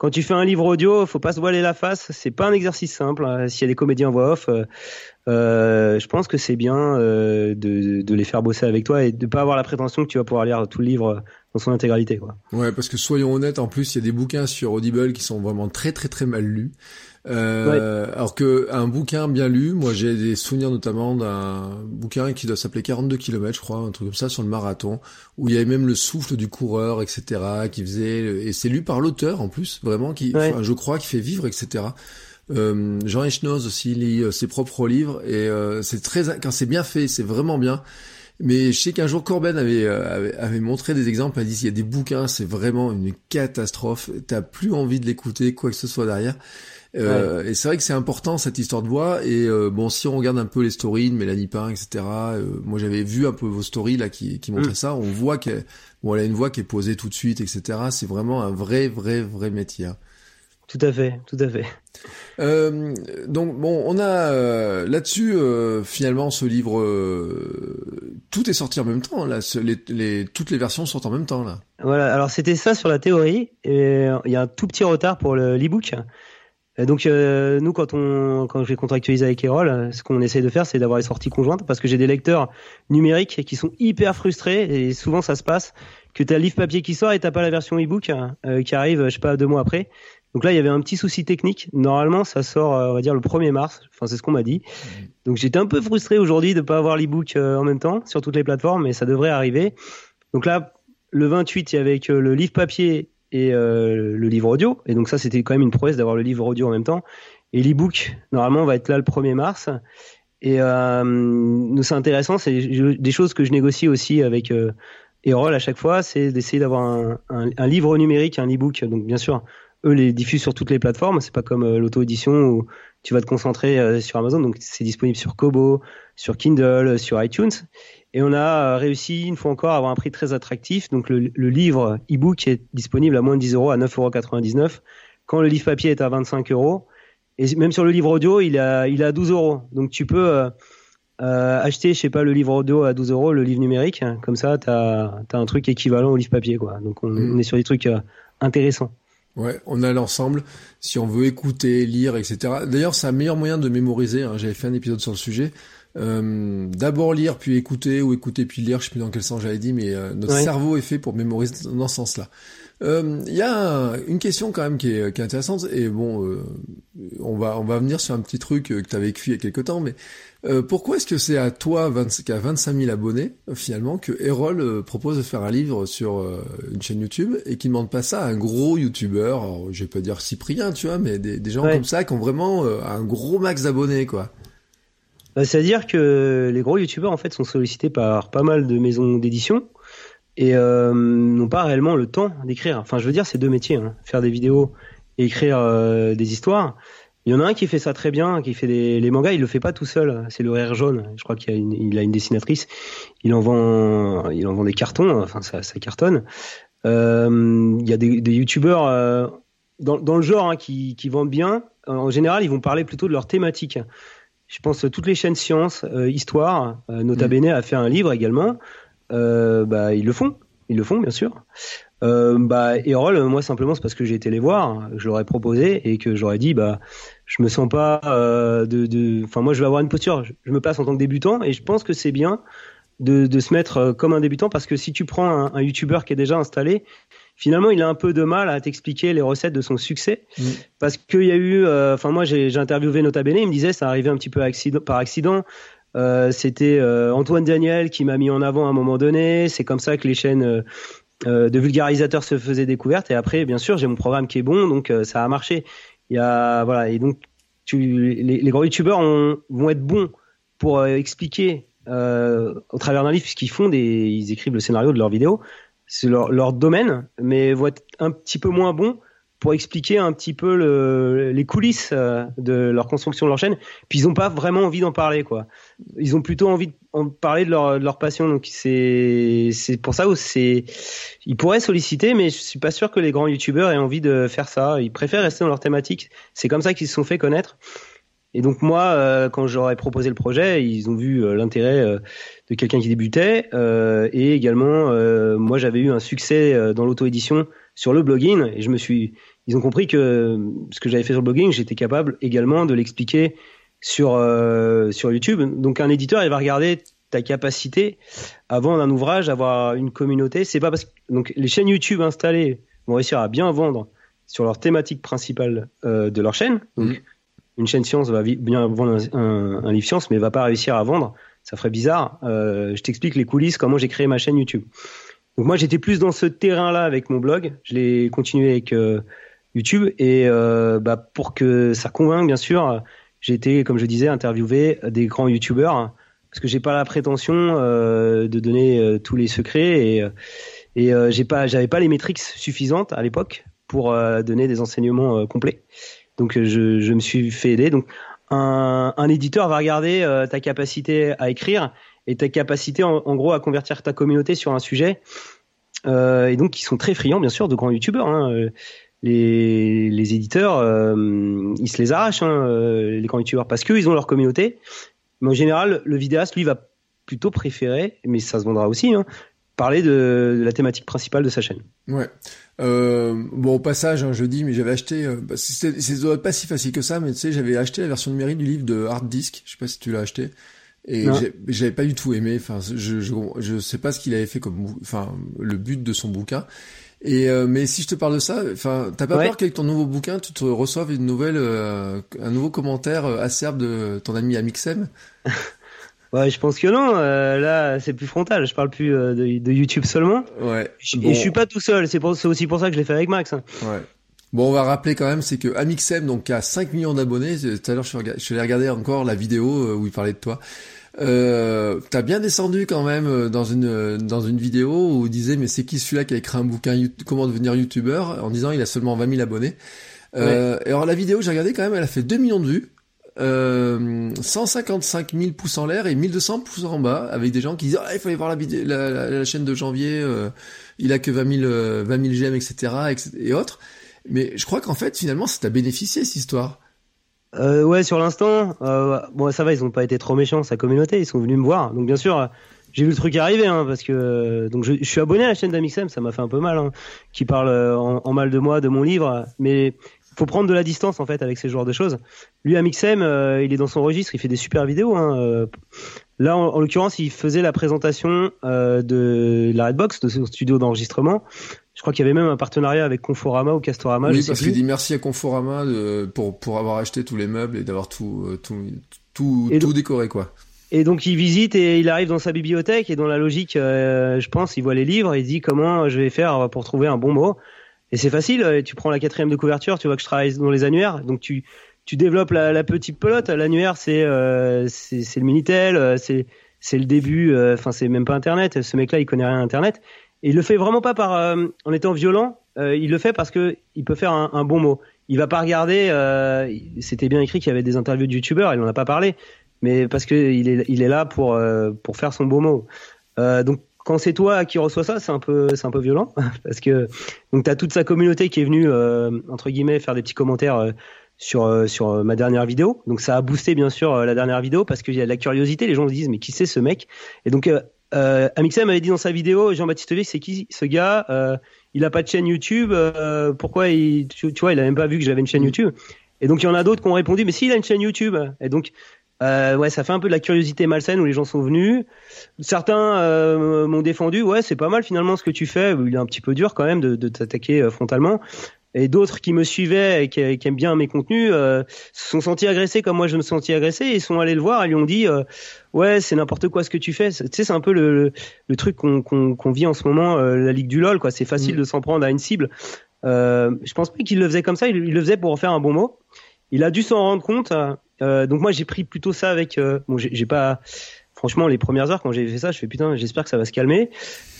quand tu fais un livre audio, faut pas se voiler la face. C'est pas un exercice simple. Hein. S'il y a des comédiens voix off, je pense que c'est bien de, de, les faire bosser avec toi et de pas avoir la prétention que tu vas pouvoir lire tout le livre dans son intégralité. Quoi. Ouais, parce que soyons honnêtes, en plus, il y a des bouquins sur Audible qui sont vraiment très très très mal lus. Euh, Alors que un bouquin bien lu, moi j'ai des souvenirs notamment d'un bouquin qui doit s'appeler 42 km, je crois, un truc comme ça sur le marathon, où il y avait même le souffle du coureur, etc., qui faisait, et c'est lu par l'auteur en plus, vraiment, qui, je crois, qui fait vivre, etc. Euh, Jean Echnoz aussi lit euh, ses propres livres et euh, c'est très quand c'est bien fait, c'est vraiment bien. Mais je sais qu'un jour Corben avait, avait, avait montré des exemples, il a dit il y a des bouquins, c'est vraiment une catastrophe, t'as plus envie de l'écouter, quoi que ce soit derrière. Euh, et c'est vrai que c'est important cette histoire de voix. Et euh, bon, si on regarde un peu les stories de Mélanie Pain, etc. Euh, moi, j'avais vu un peu vos stories là qui, qui montraient mm. ça. On voit qu'elle, bon, elle a une voix qui est posée tout de suite, etc. C'est vraiment un vrai, vrai, vrai métier. Hein. Tout à fait, tout à fait. Euh, donc bon, on a là-dessus finalement ce livre, tout est sorti en même temps. Là, les, les, toutes les versions sortent en même temps là. Voilà. Alors c'était ça sur la théorie. Et il y a un tout petit retard pour l'e-book donc euh, nous, quand on, quand j'ai contractualisé avec Erol, euh, ce qu'on essaie de faire, c'est d'avoir les sorties conjointes, parce que j'ai des lecteurs numériques qui sont hyper frustrés, et souvent ça se passe que tu as le livre papier qui sort et t'as pas la version e-book euh, qui arrive, je sais pas, deux mois après. Donc là, il y avait un petit souci technique. Normalement, ça sort, on va dire, le 1er mars. Enfin, c'est ce qu'on m'a dit. Mmh. Donc j'étais un peu frustré aujourd'hui de pas avoir l'e-book en même temps sur toutes les plateformes, mais ça devrait arriver. Donc là, le 28, il y avait que le livre papier et euh, le livre audio. Et donc ça, c'était quand même une prouesse d'avoir le livre audio en même temps. Et l'e-book, normalement, va être là le 1er mars. Et euh, nous, c'est intéressant, c'est des choses que je négocie aussi avec euh, Erol à chaque fois, c'est d'essayer d'avoir un, un, livre numérique, un e-book. Donc bien sûr, eux les diffusent sur toutes les plateformes. C'est pas comme euh, l'auto-édition où tu vas te concentrer euh, sur Amazon. Donc c'est disponible sur Kobo, sur Kindle, sur iTunes. Et on a euh, réussi une fois encore à avoir un prix très attractif. Donc le, le livre e-book est disponible à moins de 10 euros, à 9,99 euros, quand le livre papier est à 25 euros. Et même sur le livre audio, il a, il a 12 euros. Donc tu peux euh, euh, acheter, je sais pas, le livre audio à 12 euros, le livre numérique. Comme ça, tu as, un truc équivalent au livre papier. Quoi. Donc on, mmh. on est sur des trucs euh, intéressants. Ouais, on a l'ensemble. Si on veut écouter, lire, etc. D'ailleurs, c'est un meilleur moyen de mémoriser. Hein. J'avais fait un épisode sur le sujet. Euh, d'abord lire puis écouter ou écouter puis lire, je sais plus dans quel sens j'avais dit, mais euh, notre cerveau est fait pour mémoriser dans ce sens-là. Il euh, y a une question quand même qui est, qui est intéressante et bon, euh, on va on va venir sur un petit truc que tu as vécu il y a quelques temps, mais pourquoi est-ce que c'est à toi, 20, qui a 25 000 abonnés, finalement, que Erol propose de faire un livre sur une chaîne YouTube et qui ne demande pas ça à un gros YouTuber, je vais pas dire Cyprien, tu vois, mais des, des gens comme ça qui ont vraiment un gros max d'abonnés, quoi. Bah, C'est-à-dire que les gros youtubeurs en fait sont sollicités par pas mal de maisons d'édition et euh, n'ont pas réellement le temps d'écrire. Enfin, je veux dire, c'est deux métiers, hein. faire des vidéos et écrire euh, des histoires. Il y en a un qui fait ça très bien, qui fait des, les mangas, il le fait pas tout seul. C'est le rire jaune. Je crois qu'il a une, il a une dessinatrice. Il en vend, il en vend des cartons. Enfin, ça, ça cartonne. Il y a des, des youtubeurs dans, dans, le genre hein, qui, qui vendent bien. En général, ils vont parler plutôt de leur thématique. Je pense toutes les chaînes sciences, histoire, Nota mm. Bene a fait un livre également. Bah, ils le font, ils le font bien sûr. Euh, bah, Erol, moi simplement c'est parce que j'ai été les voir, je leur ai proposé et que j'aurais dit bah je me sens pas euh, de, de, enfin moi je vais avoir une posture, je, me place en tant que débutant et je pense que c'est bien de, de, se mettre euh, comme un débutant parce que si tu prends un, un YouTuber qui est déjà installé, finalement il a un peu de mal à t'expliquer les recettes de son succès mm. parce qu'il y a eu, euh, enfin moi j'ai interviewé Nota Bene, il me disait ça arrivait un petit peu accident, par accident. Euh, c'était euh, Antoine Daniel qui m'a mis en avant à un moment donné. C'est comme ça que les chaînes euh, de vulgarisateurs se faisaient découverte. Et après bien sûr j'ai mon programme qui est bon donc ça a marché. Il y a voilà. Et donc tu, les, grands youtubeurs vont être bons pour expliquer au travers d'un livre puisqu'ils font des ils écrivent le scénario de leurs vidéos. C'est leur, leur domaine mais vont être un petit peu moins bons pour expliquer un petit peu le, les coulisses euh, de leur construction de leur chaîne. Puis ils n'ont pas vraiment envie d'en parler, quoi. Ils ont plutôt envie de parler de leur, de leur passion. Donc c'est pour ça où c'est ils pourraient solliciter, mais je suis pas sûr que les grands youtubeurs aient envie de faire ça. Ils préfèrent rester dans leur thématique. C'est comme ça qu'ils se sont fait connaître. Et donc moi, euh, quand j'aurais proposé le projet, ils ont vu euh, l'intérêt de quelqu'un qui débutait et également moi j'avais eu un succès dans l'auto-édition sur le blogging et je me suis ils ont compris que ce que j'avais fait sur le blogging, j'étais capable également de l'expliquer sur euh, sur YouTube. Donc un éditeur, il va regarder ta capacité à vendre un ouvrage, à avoir une communauté. C'est pas parce que donc les chaînes YouTube installées vont réussir à bien vendre sur leur thématique principale euh, de leur chaîne. Donc mmh. une chaîne science va bien vendre un, un, livre science, mais va pas réussir à vendre. Ça ferait bizarre. Euh, je t'explique les coulisses, comment j'ai créé ma chaîne YouTube. Donc moi j'étais plus dans ce terrain-là avec mon blog. Je l'ai continué avec YouTube. Et euh, bah, pour que ça convainque, bien sûr, j'ai été, comme je disais, interviewé des grands YouTubeurs parce que j'ai pas la prétention euh, de donner euh, tous les secrets et et j'ai pas, j'avais pas les métriques suffisantes à l'époque pour donner des enseignements complets. Donc je, je me suis fait aider. Donc un, un éditeur va regarder ta capacité à écrire et ta capacité en, en, gros à convertir ta communauté sur un sujet. Euh, et donc ils sont très friands bien sûr de grands youtubeurs. Hein les, les éditeurs, euh, ils se les arrachent, hein, euh, les grands youtubeurs, parce qu'ils ont leur communauté. Mais en général, le vidéaste, lui, va plutôt préférer, mais ça se vendra aussi, hein, parler de, de, la thématique principale de sa chaîne. Ouais. Euh, bon, au passage, hein, je dis, mais j'avais acheté, euh, bah, c'est pas si facile que ça, mais tu sais, j'avais acheté la version numérique du livre de Hard Disk. Je sais pas si tu l'as acheté. Et j'avais pas du tout aimé. Enfin, je, je, je sais pas ce qu'il avait fait comme, enfin, le but de son bouquin. Et euh, mais si je te parle de ça, enfin, t'as pas peur qu'avec ton nouveau bouquin, tu te reçoives une nouvelle, euh, un nouveau commentaire euh, acerbe de ton ami Amixem? Ouais, je pense que non. là, c'est plus frontal. Je parle plus de, de, YouTube seulement. Ouais. Et je suis pas tout seul. C'est aussi pour ça que je l'ai fait avec Max. Hein. Ouais. Bon, on va rappeler quand même, c'est que Amixem, donc, a 5 millions d'abonnés. Tout à l'heure, je, je suis allé regarder encore la vidéo où il parlait de toi. Euh, t'as bien descendu quand même euh, dans une euh, dans une vidéo où il disait mais c'est qui celui-là qui a écrit un bouquin comment devenir youtubeur en disant il a seulement 20 000 abonnés. Euh, et alors la vidéo j'ai regardé quand même elle a fait 2 millions de vues. Euh, 155 000 pouces en l'air et 1200 pouces en bas avec des gens qui disent ah, il fallait voir la, vidéo, la, la, chaîne de janvier il a que 20 000, 20 000 j'aime etc., etc et autres mais je crois qu'en fait finalement ça t'a bénéficié cette histoire euh, ouais, sur l'instant, euh, bon, ça va, ils ont pas été trop méchants, sa communauté, ils sont venus me voir. Donc bien sûr, j'ai vu le truc arriver, hein, parce que euh, donc je, suis abonné à la chaîne d'Amixem, ça m'a fait un peu mal, hein, qui parle euh, en, mal de moi, de mon livre, mais faut prendre de la distance en fait avec ces genres de choses. Lui, Amixem, euh, il est dans son registre, il fait des super vidéos. Hein, là, en, en l'occurrence, il faisait la présentation de la Redbox, de son studio d'enregistrement. Je crois qu'il y avait même un partenariat avec Conforama ou Castorama. Oui, parce qu'il dit merci à Conforama de, pour, pour avoir acheté tous les meubles et d'avoir tout, euh, tout, tout, et tout décoré, quoi. Et donc il visite et il arrive dans sa bibliothèque et dans la logique, euh, je pense, il voit les livres, il dit comment je vais faire pour trouver un bon mot? Et c'est facile, tu prends la quatrième de couverture, tu vois que je travaille dans les annuaires, donc tu tu développes la, la petite pelote. L'annuaire c'est euh, c'est le minitel, euh, c'est c'est le début, enfin c'est même pas Internet. Ce mec-là il connaît rien à Internet et il le fait vraiment pas par euh, en étant violent. Euh, il le fait parce que il peut faire un, bon mot. Il va pas regarder. Euh, C'était bien écrit qu'il y avait des interviews de youtubeurs. Il en a pas parlé, mais parce que il est il est là pour euh, pour faire son beau mot. donc quand c'est toi qui reçois ça, c'est un peu, c'est un peu violent parce que donc t'as toute sa communauté qui est venue euh, entre guillemets faire des petits commentaires euh, sur euh, sur ma dernière vidéo. Donc ça a boosté bien sûr la dernière vidéo parce qu'il y a de la curiosité. Les gens se disent mais qui c'est ce mec? Et donc euh, Amixem avait dit dans sa vidéo, Jean-Baptiste V, c'est qui ce gars Il a pas de chaîne YouTube. pourquoi il, tu, tu, vois, il a même pas vu que j'avais une chaîne YouTube. Et donc il y en a d'autres qui ont répondu mais s'il a une chaîne YouTube. Et donc euh, ouais, ça fait un peu de la curiosité malsaine où les gens sont venus. Certains euh, m'ont défendu, ouais, c'est pas mal finalement ce que tu fais. Il est un petit peu dur quand même de, de t'attaquer euh, frontalement. Et d'autres qui me suivaient et qui, qui, aiment bien mes contenus euh, se sont sentis agressés comme moi je me suis senti agressé et sont allés le voir et lui ont dit ouais c'est n'importe quoi ce que tu fais. Tu sais c'est un peu le, le, truc qu'on qu'on vit en ce moment la ligue du lol quoi. C'est facile mmh. de s'en prendre à une cible. je pense pas qu'il le faisait comme ça. Il, il, le faisait pour en faire un bon mot. Il a dû s'en rendre compte euh, donc moi j'ai pris plutôt ça avec euh, bon j'ai pas franchement les premières heures quand j'ai fait ça je fais putain j'espère que ça va se calmer.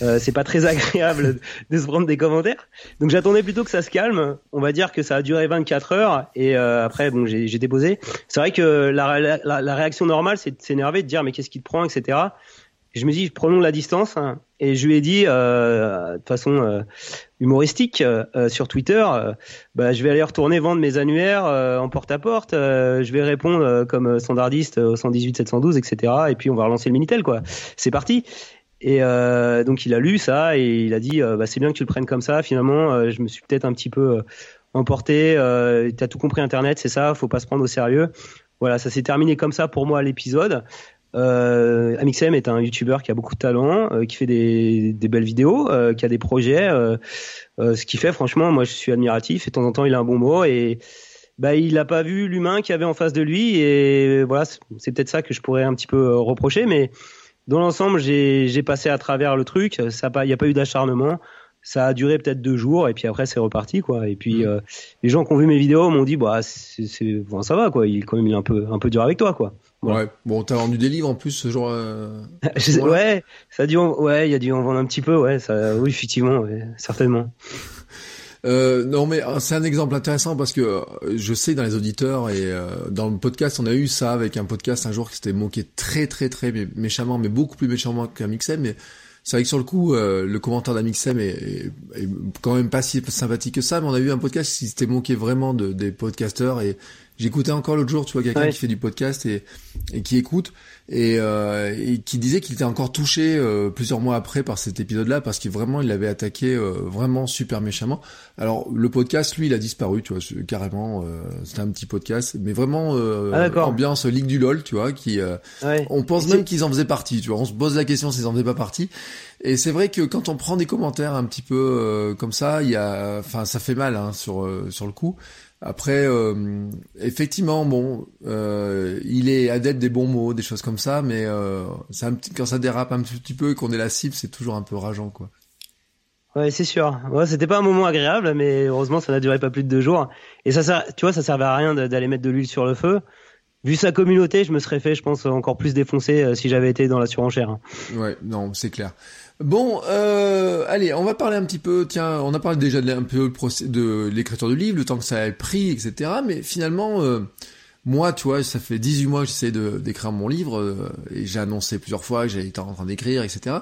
Euh, c'est pas très agréable de se prendre des commentaires. Donc j'attendais plutôt que ça se calme. On va dire que ça a duré 24 heures et euh, après bon j'ai déposé. C'est vrai que la, la, la réaction normale c'est de s'énerver de dire mais qu'est-ce qui te prend etc je me dis, je prolonge la distance hein, et je lui ai dit euh, de façon euh, humoristique euh, sur Twitter, bah, je vais aller retourner vendre mes annuaires en porte à porte, je vais répondre comme standardiste au 118 712 etc. Et puis on va relancer le minitel quoi. C'est parti. Et donc il a lu ça et il a dit, bah, c'est bien que tu le prennes comme ça. Finalement, je me suis peut-être un petit peu emporté. T'as tout compris Internet, c'est ça. Faut pas se prendre au sérieux. Voilà, ça s'est terminé comme ça pour moi l'épisode. Euh, Amixem est un YouTuber qui a beaucoup de talent, euh, qui fait des, des, belles vidéos, euh, qui a des projets. Euh, euh, ce qui fait, franchement, moi, je suis admiratif. Et de temps en temps, il a un bon mot et bah, il n'a pas vu l'humain qu'il y avait en face de lui. Et voilà, c'est peut-être ça que je pourrais un petit peu reprocher. Mais dans l'ensemble, j'ai passé à travers le truc. Il n'y a pas eu d'acharnement ça a duré peut-être deux jours et puis après c'est reparti quoi et puis mm. les gens qui ont vu mes vidéos m'ont dit bah c'est bon, ça va quoi il quand même il est un peu un peu dur avec toi quoi Ouais. Bon, t'as vendu des livres en plus ce jour. Euh, ouais, ça a dû, en... ouais, il y a dû en vendre un petit peu, ouais, ça, oui, effectivement, ouais, certainement. Euh, non mais euh, c'est un exemple intéressant parce que euh, je sais dans les auditeurs et dans le podcast on a eu ça avec un podcast un jour qui s'était moqué très très très méchamment mais beaucoup plus méchamment qu'un Mixem mais c'est vrai que sur le coup le commentaire d'Amixem est, est, est, quand même pas si sympathique que ça mais on a eu un podcast qui s'était moqué vraiment de, des podcasteurs et J'écoutais encore l'autre jour, tu vois, quelqu'un qui fait du podcast et, et qui écoute et, euh, et qui disait qu'il était encore touché euh, plusieurs mois après par cet épisode-là parce qu'il vraiment il l'avait attaqué euh, vraiment super méchamment. Alors le podcast, lui, il a disparu, tu vois, carrément. Euh, c'était un petit podcast, mais vraiment ah, ambiance Ligue du LOL, tu vois, qui on pense même qu'ils en faisaient partie, tu vois. On se pose la question s'ils en faisaient pas partie. Et c'est vrai que quand on prend des commentaires un petit peu comme ça, il y a, enfin, ça fait mal hein, sur sur le coup. Après, euh, effectivement, bon, euh, il est adepte des bons mots, des choses comme ça, mais euh, un petit, quand ça dérape un petit peu et qu'on est la cible, c'est toujours un peu rageant, quoi. Ouais, c'est sûr. Ouais, c'était pas un moment agréable, mais heureusement, ça n'a duré pas plus de deux jours. Et ça, tu vois, ça servait à rien d'aller mettre de l'huile sur le feu. Vu sa communauté, je me serais fait, je pense, encore plus défoncer euh, si j'avais été dans la surenchère. Ouais, non, c'est clair. Bon, euh, allez, on va parler un petit peu. Tiens, on a parlé déjà de, un peu de l'écriture du livre, le temps que ça a pris, etc. Mais finalement, euh, moi, tu vois, ça fait 18 mois que j'essaie d'écrire mon livre euh, et j'ai annoncé plusieurs fois que j'étais en train d'écrire, etc.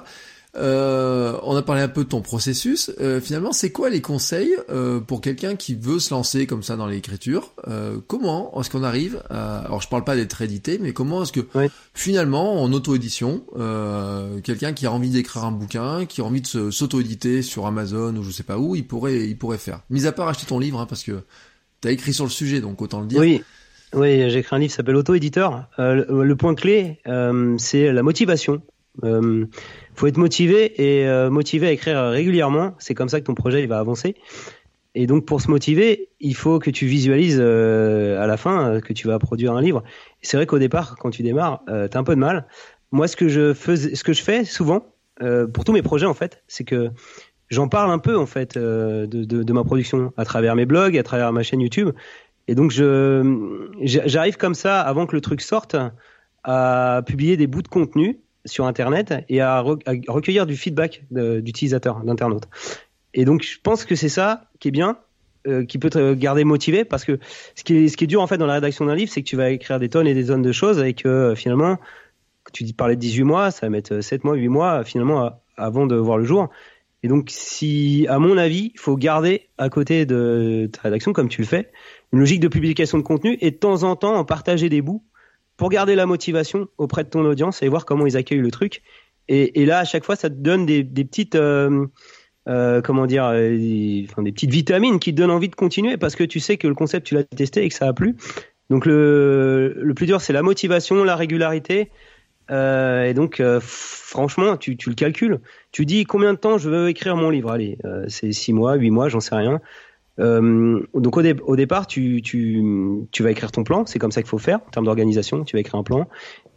Euh, on a parlé un peu de ton processus. Euh, finalement, c'est quoi les conseils euh, pour quelqu'un qui veut se lancer comme ça dans l'écriture? Comment est-ce qu'on arrive à... Alors, je parle pas d'être édité, mais comment est-ce que finalement, en auto-édition, quelqu'un qui a envie d'écrire un bouquin, qui a envie de s'auto-éditer sur Amazon ou je sais pas où, il pourrait, il pourrait faire? Mis à part acheter ton livre, hein, parce que t'as écrit sur le sujet, donc autant le dire. Oui. Oui, j'ai écrit un livre qui s'appelle Auto-éditeur. le, point clé, c'est la motivation. Euh, faut être motivé et euh, motivé à écrire régulièrement. C'est comme ça que ton projet il va avancer. Et donc pour se motiver, il faut que tu visualises euh, à la fin euh, que tu vas produire un livre. C'est vrai qu'au départ, quand tu démarres, euh, t'as un peu de mal. Moi, ce que je fais, ce que je fais souvent pour tous mes projets en fait, c'est que j'en parle un peu en fait de, de, de, ma production à travers mes blogs, à travers ma chaîne YouTube. Et donc je j'arrive comme ça avant que le truc sorte à publier des bouts de contenu sur Internet et à, recueillir du feedback d'utilisateurs, d'internautes. Et donc, je pense que c'est ça qui est bien, euh, qui peut te garder motivé, parce que ce qui est, dur en fait dans la rédaction d'un livre, c'est que tu vas écrire des tonnes et des tonnes de choses et que euh, finalement, tu parlais de 18 mois, ça va mettre 7 mois, 8 mois finalement avant de voir le jour. Et donc, si, à mon avis, il faut garder à côté de ta rédaction, comme tu le fais, une logique de publication de contenu et de temps en temps en partager des bouts pour garder la motivation auprès de ton audience et voir comment ils accueillent le truc. Et, là, à chaque fois, ça te donne des, petites, euh, euh, comment dire, euh, des, petites vitamines qui te donnent envie de continuer parce que tu sais que le concept, tu l'as testé et que ça a plu. Donc le, plus dur, c'est la motivation, la régularité. Et donc, franchement, tu, le calcules. Tu dis combien de temps je veux écrire mon livre? Allez, c'est six mois, huit mois, j'en sais rien. Euh, donc au, dé au, départ, tu, tu, tu, vas écrire ton plan, c'est comme ça qu'il faut faire en termes d'organisation, tu vas écrire un plan,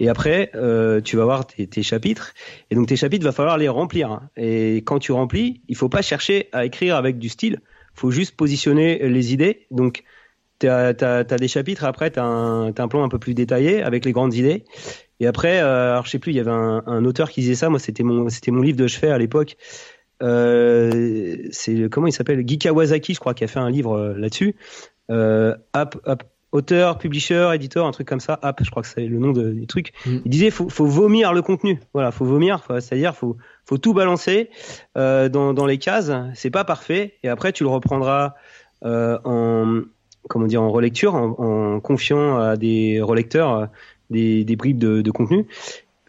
et après euh, tu vas voir tes, tes, chapitres, et donc tes chapitres, va falloir les remplir. Et quand tu remplis, il faut pas chercher à écrire avec du style, faut juste positionner les idées. Donc tu as, as, des chapitres, après tu as, as, un plan un peu plus détaillé avec les grandes idées, et après, euh, alors je sais plus, il y avait un, un auteur qui disait ça, moi c'était mon, mon livre de chevet à l'époque, euh, c'est comment il s'appelle? Guy Kawasaki, je crois, qui a fait un livre euh, là-dessus. Euh, app, app, auteur, publisher, éditeur, un truc comme ça. App, je crois que c'est le nom de, du truc. Mm. Il disait faut, faut vomir le contenu. Voilà, faut vomir, c'est-à-dire faut faut tout balancer euh, dans, dans les cases. C'est pas parfait et après tu le reprendras en comment dire en relecture, en, en confiant à des relecteurs des, des bribes de, de contenu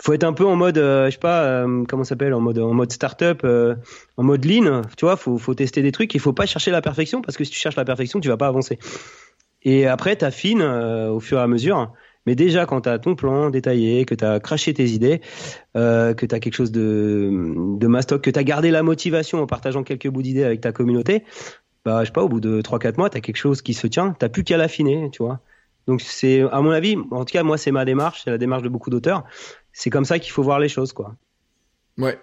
faut être un peu en mode, euh, je sais pas, euh, comment s'appelle, en mode en mode startup, euh, en mode lean. Tu vois, faut faut tester des trucs. Il faut pas chercher la perfection parce que si tu cherches la perfection, tu vas pas avancer. Et après, t'affines euh, au fur et à mesure. Mais déjà, quand tu as ton plan détaillé, que tu as craché tes idées, euh, que tu as quelque chose de, de mastoc, que tu as gardé la motivation en partageant quelques bouts d'idées avec ta communauté, bah, je sais pas, au bout de 3-4 mois, tu as quelque chose qui se tient, tu plus qu'à l'affiner, tu vois. Donc c'est, à mon avis, en tout cas, moi, c'est ma démarche, c'est la démarche de beaucoup d'auteurs c'est comme ça qu'il faut voir les choses, quoi. Ouais.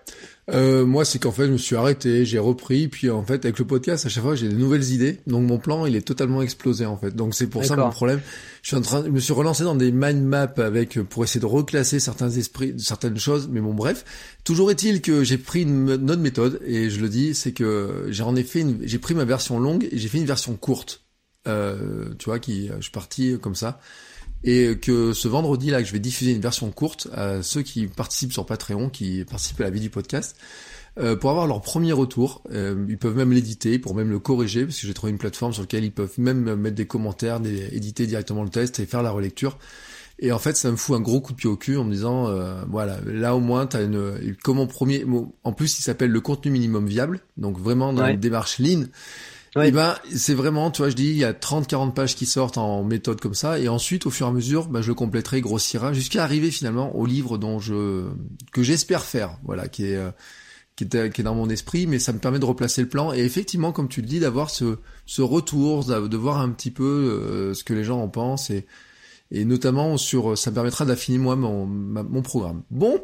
Euh, moi, c'est qu'en fait, je me suis arrêté, j'ai repris, puis en fait, avec le podcast, à chaque fois, j'ai des nouvelles idées. Donc, mon plan, il est totalement explosé, en fait. Donc, c'est pour ça mon problème. Je suis en train, je me suis relancé dans des mind maps avec pour essayer de reclasser certains esprits, certaines choses. Mais bon, bref. Toujours est-il que j'ai pris une, autre méthode et je le dis, c'est que j'ai en effet, j'ai pris ma version longue et j'ai fait une version courte. Euh, tu vois, qui, je suis parti comme ça et que ce vendredi là que je vais diffuser une version courte à ceux qui participent sur Patreon, qui participent à la vie du podcast, euh, pour avoir leur premier retour. Euh, ils peuvent même l'éditer, pour même le corriger, parce que j'ai trouvé une plateforme sur laquelle ils peuvent même mettre des commentaires, des, éditer directement le test et faire la relecture. Et en fait, ça me fout un gros coup de pied au cul en me disant, euh, voilà, là au moins, t'as une, comment premier, en plus, il s'appelle le contenu minimum viable, donc vraiment dans ouais. une démarche lean. Ouais. Et eh ben, c'est vraiment, tu vois, je dis, il y a 30, 40 pages qui sortent en méthode comme ça, et ensuite, au fur et à mesure, ben, je le compléterai, grossira, jusqu'à arriver finalement au livre dont je, que j'espère faire, voilà, qui est, euh, qui est, qui est dans mon esprit, mais ça me permet de replacer le plan, et effectivement, comme tu le dis, d'avoir ce, ce retour, de voir un petit peu euh, ce que les gens en pensent, et, et notamment sur, ça me permettra d'affiner moi mon, mon programme. Bon,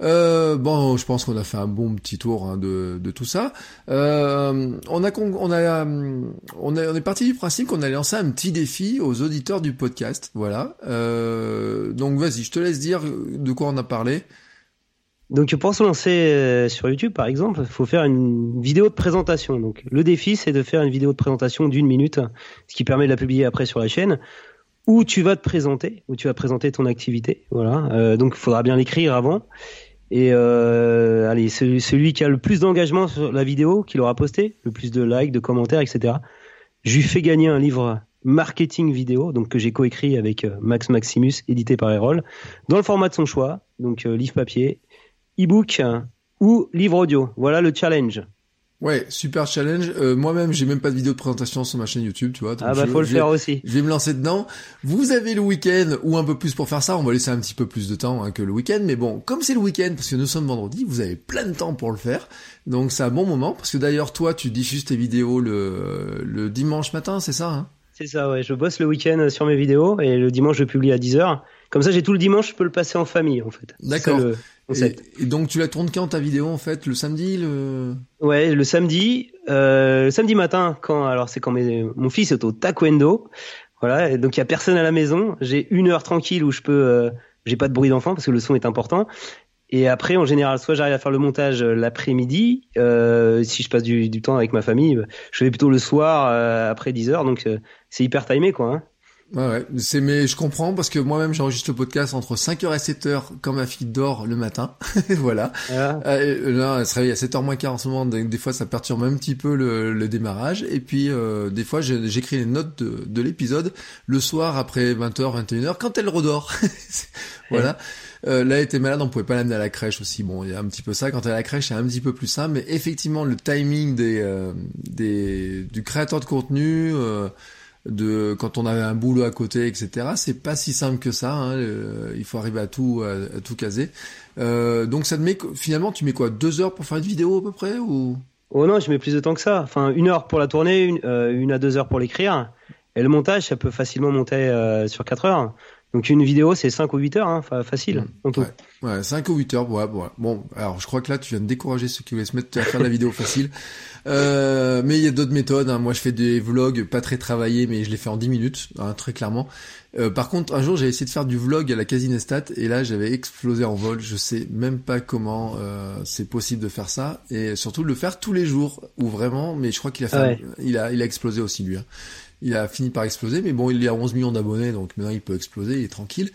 euh, bon, je pense qu'on a fait un bon petit tour hein, de, tout ça. Euh, on a, on a, on est, on est parti du principe qu'on allait lancer un petit défi aux auditeurs du podcast. Voilà. Euh, donc vas-y, je te laisse dire de quoi on a parlé. Donc pour se lancer euh, sur YouTube, par exemple, il faut faire une vidéo de présentation. Donc le défi, c'est de faire une vidéo de présentation d'une minute, ce qui permet de la publier après sur la chaîne où tu vas te présenter, où tu vas présenter ton activité. Voilà. Euh, donc il faudra bien l'écrire avant. Et euh, allez, celui, qui a le plus d'engagement sur la vidéo, qui l'aura posté, le plus de likes, de commentaires, etc. Je lui fais gagner un livre marketing vidéo, donc que j'ai coécrit avec euh, Max Maximus, édité par Erol, dans le format de son choix, donc euh, livre papier, e-book ou livre audio. Voilà le challenge. Ouais, super challenge. Euh, Moi-même, j'ai même pas de vidéo de présentation sur ma chaîne YouTube, tu vois. ah bah je, faut le faire aussi. Je vais me lancer dedans. Vous avez le week-end ou un peu plus pour faire ça. On va laisser un petit peu plus de temps hein, que le week-end, mais bon, comme c'est le week-end parce que nous sommes vendredi, vous avez plein de temps pour le faire. Donc c'est un bon moment parce que d'ailleurs toi, tu diffuses tes vidéos le, le dimanche matin, c'est ça hein? C'est ça, ouais. Je bosse le week-end sur mes vidéos et le dimanche je publie à 10h. Comme ça, j'ai tout le dimanche, je peux le passer en famille en fait. D'accord. Et, et, donc tu la tournes quand ta vidéo en fait? Le samedi le? Ouais, le samedi, euh, le samedi matin quand alors c'est quand mes, mon fils est au taekwondo. Voilà, et donc il y a personne à la maison, j'ai une heure tranquille où je peux euh, j'ai pas de bruit d'enfant parce que le son est important. Et après, en général, soit j'arrive à faire le montage l'après-midi, euh, si je passe du, du, temps avec ma famille, je fais plutôt le soir euh, après 10 heures, donc euh, c'est hyper timé quoi. Hein. Ouais, ouais. C'est, mais je comprends parce que moi-même j'enregistre le podcast entre 5h et 7h quand ma fille dort le matin. voilà. Voilà. Euh, là, elle se réveille à 7h moins quart en ce moment, donc des fois ça perturbe un petit peu le, le démarrage. Et puis euh, des fois j'écris les notes de, de l'épisode le soir après 20h, 21h quand elle redort. voilà. Euh, là, elle était malade, on pouvait pas l'amener à la crèche aussi. Bon, il y a un petit peu ça. Quand elle est à la crèche, c'est un petit peu plus simple. Mais effectivement, le timing des, euh, des du créateur de contenu, euh, de quand on avait un boulot à côté, etc. C'est pas si simple que ça. Hein, il faut arriver à tout à, à tout caser. Euh, donc ça te met finalement, tu mets quoi Deux heures pour faire une vidéo à peu près ou? Oh non, je mets plus de temps que ça. Enfin, une heure pour la tournée, une, euh, une à deux heures pour l'écrire. Et le montage, ça peut facilement monter euh, sur quatre heures. Donc une vidéo, c'est 5 ou 8 heures, hein, fa- facile. en tout. Ouais. Ouais, 5 ou 8 heures, ouais, ouais. Bon, alors je crois que là, tu viens de décourager ceux qui voulaient se mettre à faire la vidéo facile. Euh, mais il y a d'autres méthodes. hein. Moi, je fais des vlogs pas très travaillés, mais je les fais en 10 minutes, hein, très clairement. Euh, par contre, un jour, j'ai essayé de faire du vlog à la Casinestat, et là, j'avais explosé en vol. Je sais même pas comment euh, c'est possible de faire ça, et surtout de le faire tous les jours, ou vraiment. Mais je crois qu'il a fait, il a, il a explosé aussi lui. Il a fini par exploser, mais bon, il est à 11 millions d'abonnés, donc maintenant il peut exploser, il est tranquille.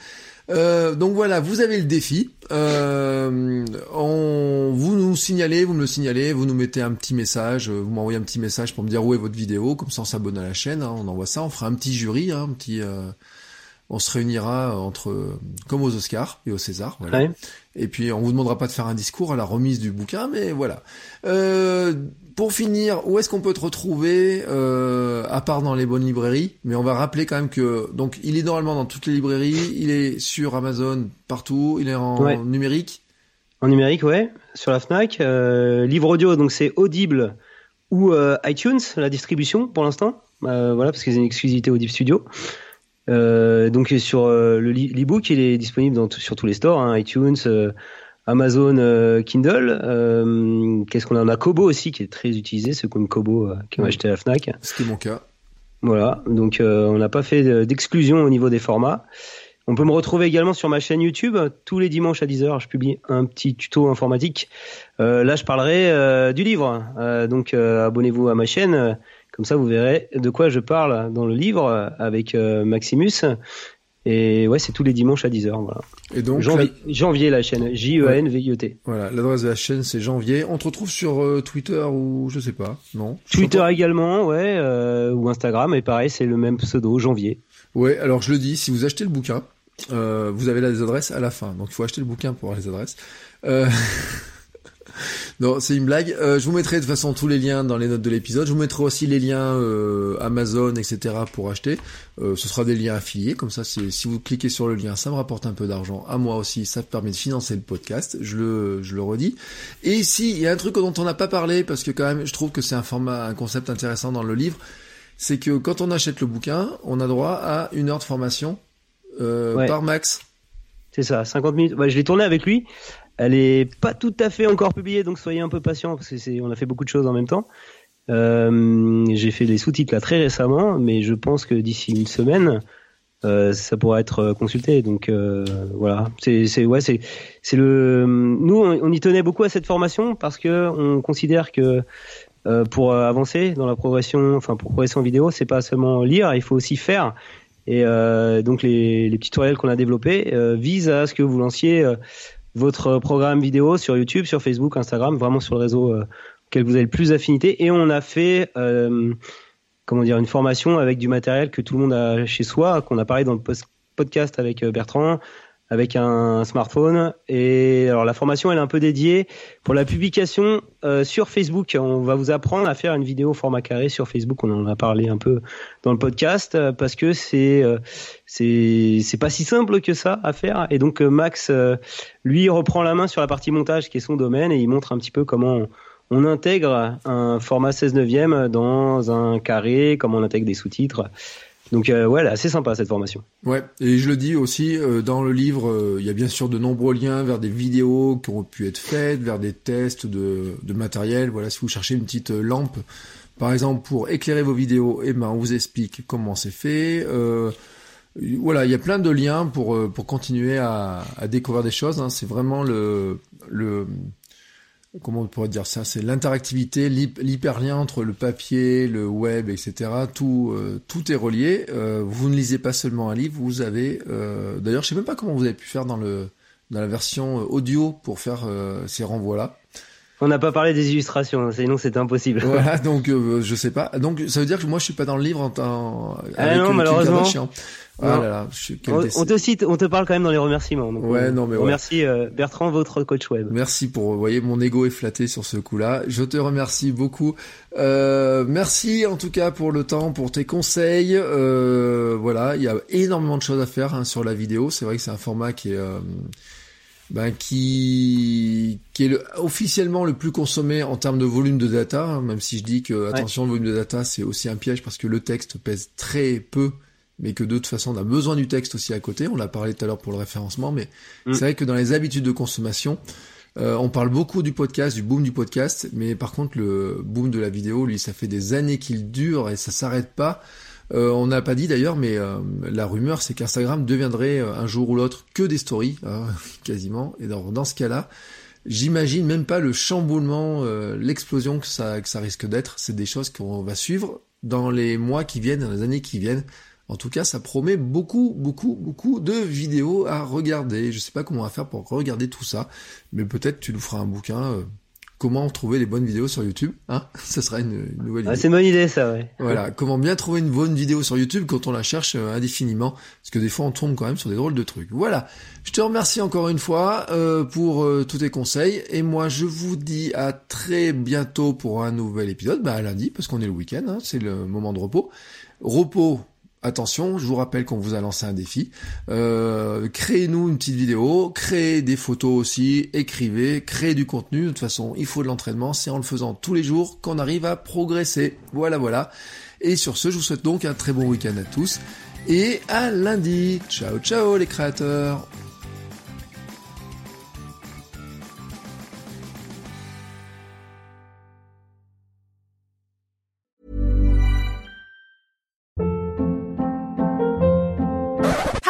Euh, donc voilà, vous avez le défi. Euh, on, vous nous signalez, vous me le signalez, vous nous mettez un petit message, euh, vous m'envoyez un petit message pour me dire où est votre vidéo, comme ça on s'abonne à la chaîne, hein, on envoie ça, on fera un petit jury, hein, un petit, euh, on se réunira entre, comme aux Oscars et au César, voilà. Ouais. Et puis on vous demandera pas de faire un discours à la remise du bouquin, mais voilà. Pour finir, où est-ce qu'on peut te retrouver euh, à part dans les bonnes librairies? Mais on va rappeler quand même que donc il est normalement dans toutes les librairies, il est sur Amazon partout, il est en Ouais. numérique. En numérique, ouais, sur la Fnac. Euh, livre audio, donc c'est Audible ou euh, iTunes, la distribution pour l'instant. Voilà, parce qu'ils ont une exclusivité Audible Studio. Donc sur euh, le l'ebook, il est disponible dans sur tous les stores, hein, iTunes, euh, Amazon, euh, Kindle. Euh, Qu'est-ce qu'on a? On a Kobo aussi, qui est très utilisé, ceux qui ont une Kobo euh, qui ont acheté à la Fnac. Ce qui est mon cas. Voilà, donc euh, on n'a pas fait de- d'exclusion au niveau des formats. On peut me retrouver également sur ma chaîne YouTube. Tous les dimanches à 10h, je publie un petit tuto informatique. Euh, là, je parlerai euh, du livre. Euh, donc euh, abonnez-vous à ma chaîne. Euh, Comme ça, vous verrez de quoi je parle dans le livre euh, avec euh, Maximus. Et ouais, c'est tous les dimanches à 10h. Voilà. Et donc janvier, la- janvier, la chaîne. J-E-N-V-I-E-T. voilà, l'adresse de la chaîne c'est Janvier. On te retrouve sur euh, Twitter ou je sais pas, non? Twitter pas. également, ouais, euh, ou Instagram. Et pareil, c'est le même pseudo, janvier. Ouais, alors je le dis, si vous achetez le bouquin, euh, vous avez là des adresses à la fin. Donc il faut acheter le bouquin pour avoir les adresses. Non, c'est une blague. Euh, je vous mettrai de toute façon tous les liens dans les notes de l'épisode. Je vous mettrai aussi les liens euh, Amazon, etc. pour acheter. Euh, ce sera des liens affiliés, comme ça, si vous cliquez sur le lien, ça me rapporte un peu d'argent. À moi aussi, ça me permet de financer le podcast. Je le, je le redis. Et ici, il y a un truc dont on n'a pas parlé parce que quand même, je trouve que c'est un format, un concept intéressant dans le livre. C'est que quand on achète le bouquin, on a droit à une heure de formation euh, Ouais. par max. C'est ça, 50 minutes. Ouais, je l'ai tourné avec lui. Elle est pas tout à fait encore publiée, donc soyez un peu patient parce que c'est, on a fait beaucoup de choses en même temps. Euh, j'ai fait les sous-titres là très récemment, mais je pense que d'ici une semaine, euh, ça pourra être euh, consulté. Donc euh, voilà, c'est, ouais, c'est, le. Nous, on, y tenait beaucoup à cette formation parce que on considère que euh, pour avancer dans la progression, enfin pour progresser en vidéo, c'est pas seulement lire, il faut aussi faire. Et euh, donc les, les tutoriels qu'on a développés visent à ce que vous lanciez votre programme vidéo sur YouTube, sur Facebook, Instagram, vraiment sur le réseau euh, auquel vous avez le plus d'affinité. Et on a fait euh, comment dire une formation avec du matériel que tout le monde a chez soi, qu'on a parlé dans le podcast avec euh, Bertrand, avec un smartphone. Et alors la formation, elle est un peu dédiée pour la publication euh, sur Facebook. On va vous apprendre à faire une vidéo format carré sur Facebook. On en a parlé un peu dans le podcast euh, parce que c'est euh, c'est pas si simple que ça à faire. Et donc euh, Max, lui, reprend la main sur la partie montage qui est son domaine et il montre un petit peu comment on, on intègre un format 16 neuvième dans un carré, comment on intègre des sous-titres. Donc euh, ouais, assez sympa cette formation. Ouais, et je le dis aussi, euh, dans le livre, euh, il y a bien sûr de nombreux liens vers des vidéos qui ont pu être faites, vers des tests de, de matériel. Voilà, si vous cherchez une petite euh, lampe, par exemple, pour éclairer vos vidéos, eh ben, on vous explique comment c'est fait. Euh, voilà, il y a plein de liens pour, euh, pour continuer à, à découvrir des choses. hein. C'est vraiment le, le, comment on pourrait dire ça? C'est l'interactivité, l'hyperlien entre le papier, le web, etc. Tout, euh, tout est relié. Euh, vous ne lisez pas seulement un livre, vous avez. Euh, d'ailleurs, je sais même pas comment vous avez pu faire dans le dans la version audio pour faire ces renvois-là. On n'a pas parlé des illustrations, hein, sinon c'était impossible. Voilà, donc je sais pas. Donc ça veut dire que moi je suis pas dans le livre en temps. Ah non, malheureusement. Ah on, te cite, on te parle quand même dans les remerciements. ouais, non, mais Merci euh, Bertrand, votre coach web. Merci pour, vous voyez, mon ego est flatté sur ce coup-là. Je te remercie beaucoup. Euh, merci en tout cas pour le temps, pour tes conseils. Euh, voilà, il y a énormément de choses à faire hein, sur la vidéo. C'est vrai que c'est un format qui est euh, ben, qui, qui est le, officiellement le plus consommé en termes de volume de data, hein, même si je dis que attention, le volume de data c'est aussi un piège parce que le texte pèse très peu mais que de toute façon on a besoin du texte aussi à côté. On l'a parlé tout à l'heure pour le référencement, mais mm. c'est vrai que dans les habitudes de consommation, euh, on parle beaucoup du podcast, du boom du podcast, mais par contre le boom de la vidéo, lui, ça fait des années qu'il dure et ça s'arrête pas. Euh, on n'a pas dit d'ailleurs, mais euh, la rumeur, c'est qu'Instagram deviendrait un jour ou l'autre que des stories, hein, quasiment. Et dans, dans ce cas-là, j'imagine même pas le chamboulement, l'explosion que ça, que ça risque d'être. C'est des choses qu'on va suivre dans les mois qui viennent, dans les années qui viennent. En tout cas, ça promet beaucoup, beaucoup, beaucoup de vidéos à regarder. Je sais pas comment on va faire pour regarder tout ça, mais peut-être tu nous feras un bouquin. Euh, comment trouver les bonnes vidéos sur YouTube, hein Ça sera une, nouvelle idée. c'est une bonne idée, ça, ouais. Voilà, comment bien trouver une bonne vidéo sur YouTube quand on la cherche euh, indéfiniment, parce que des fois on tombe quand même sur des drôles de trucs. Voilà, je te remercie encore une fois euh, pour tous tes conseils, et moi je vous dis à très bientôt pour un nouvel épisode, bah à lundi, parce qu'on est le week-end, hein, c'est le moment de repos. Repos attention, je vous rappelle qu'on vous a lancé un défi. Euh, créez-nous une petite vidéo, créez des photos aussi, écrivez, créez du contenu. De toute façon, il faut de l'entraînement. C'est en le faisant tous les jours qu'on arrive à progresser. Voilà, voilà. Et sur ce, je vous souhaite donc un très bon week-end à tous. Et à lundi. Ciao, ciao les créateurs.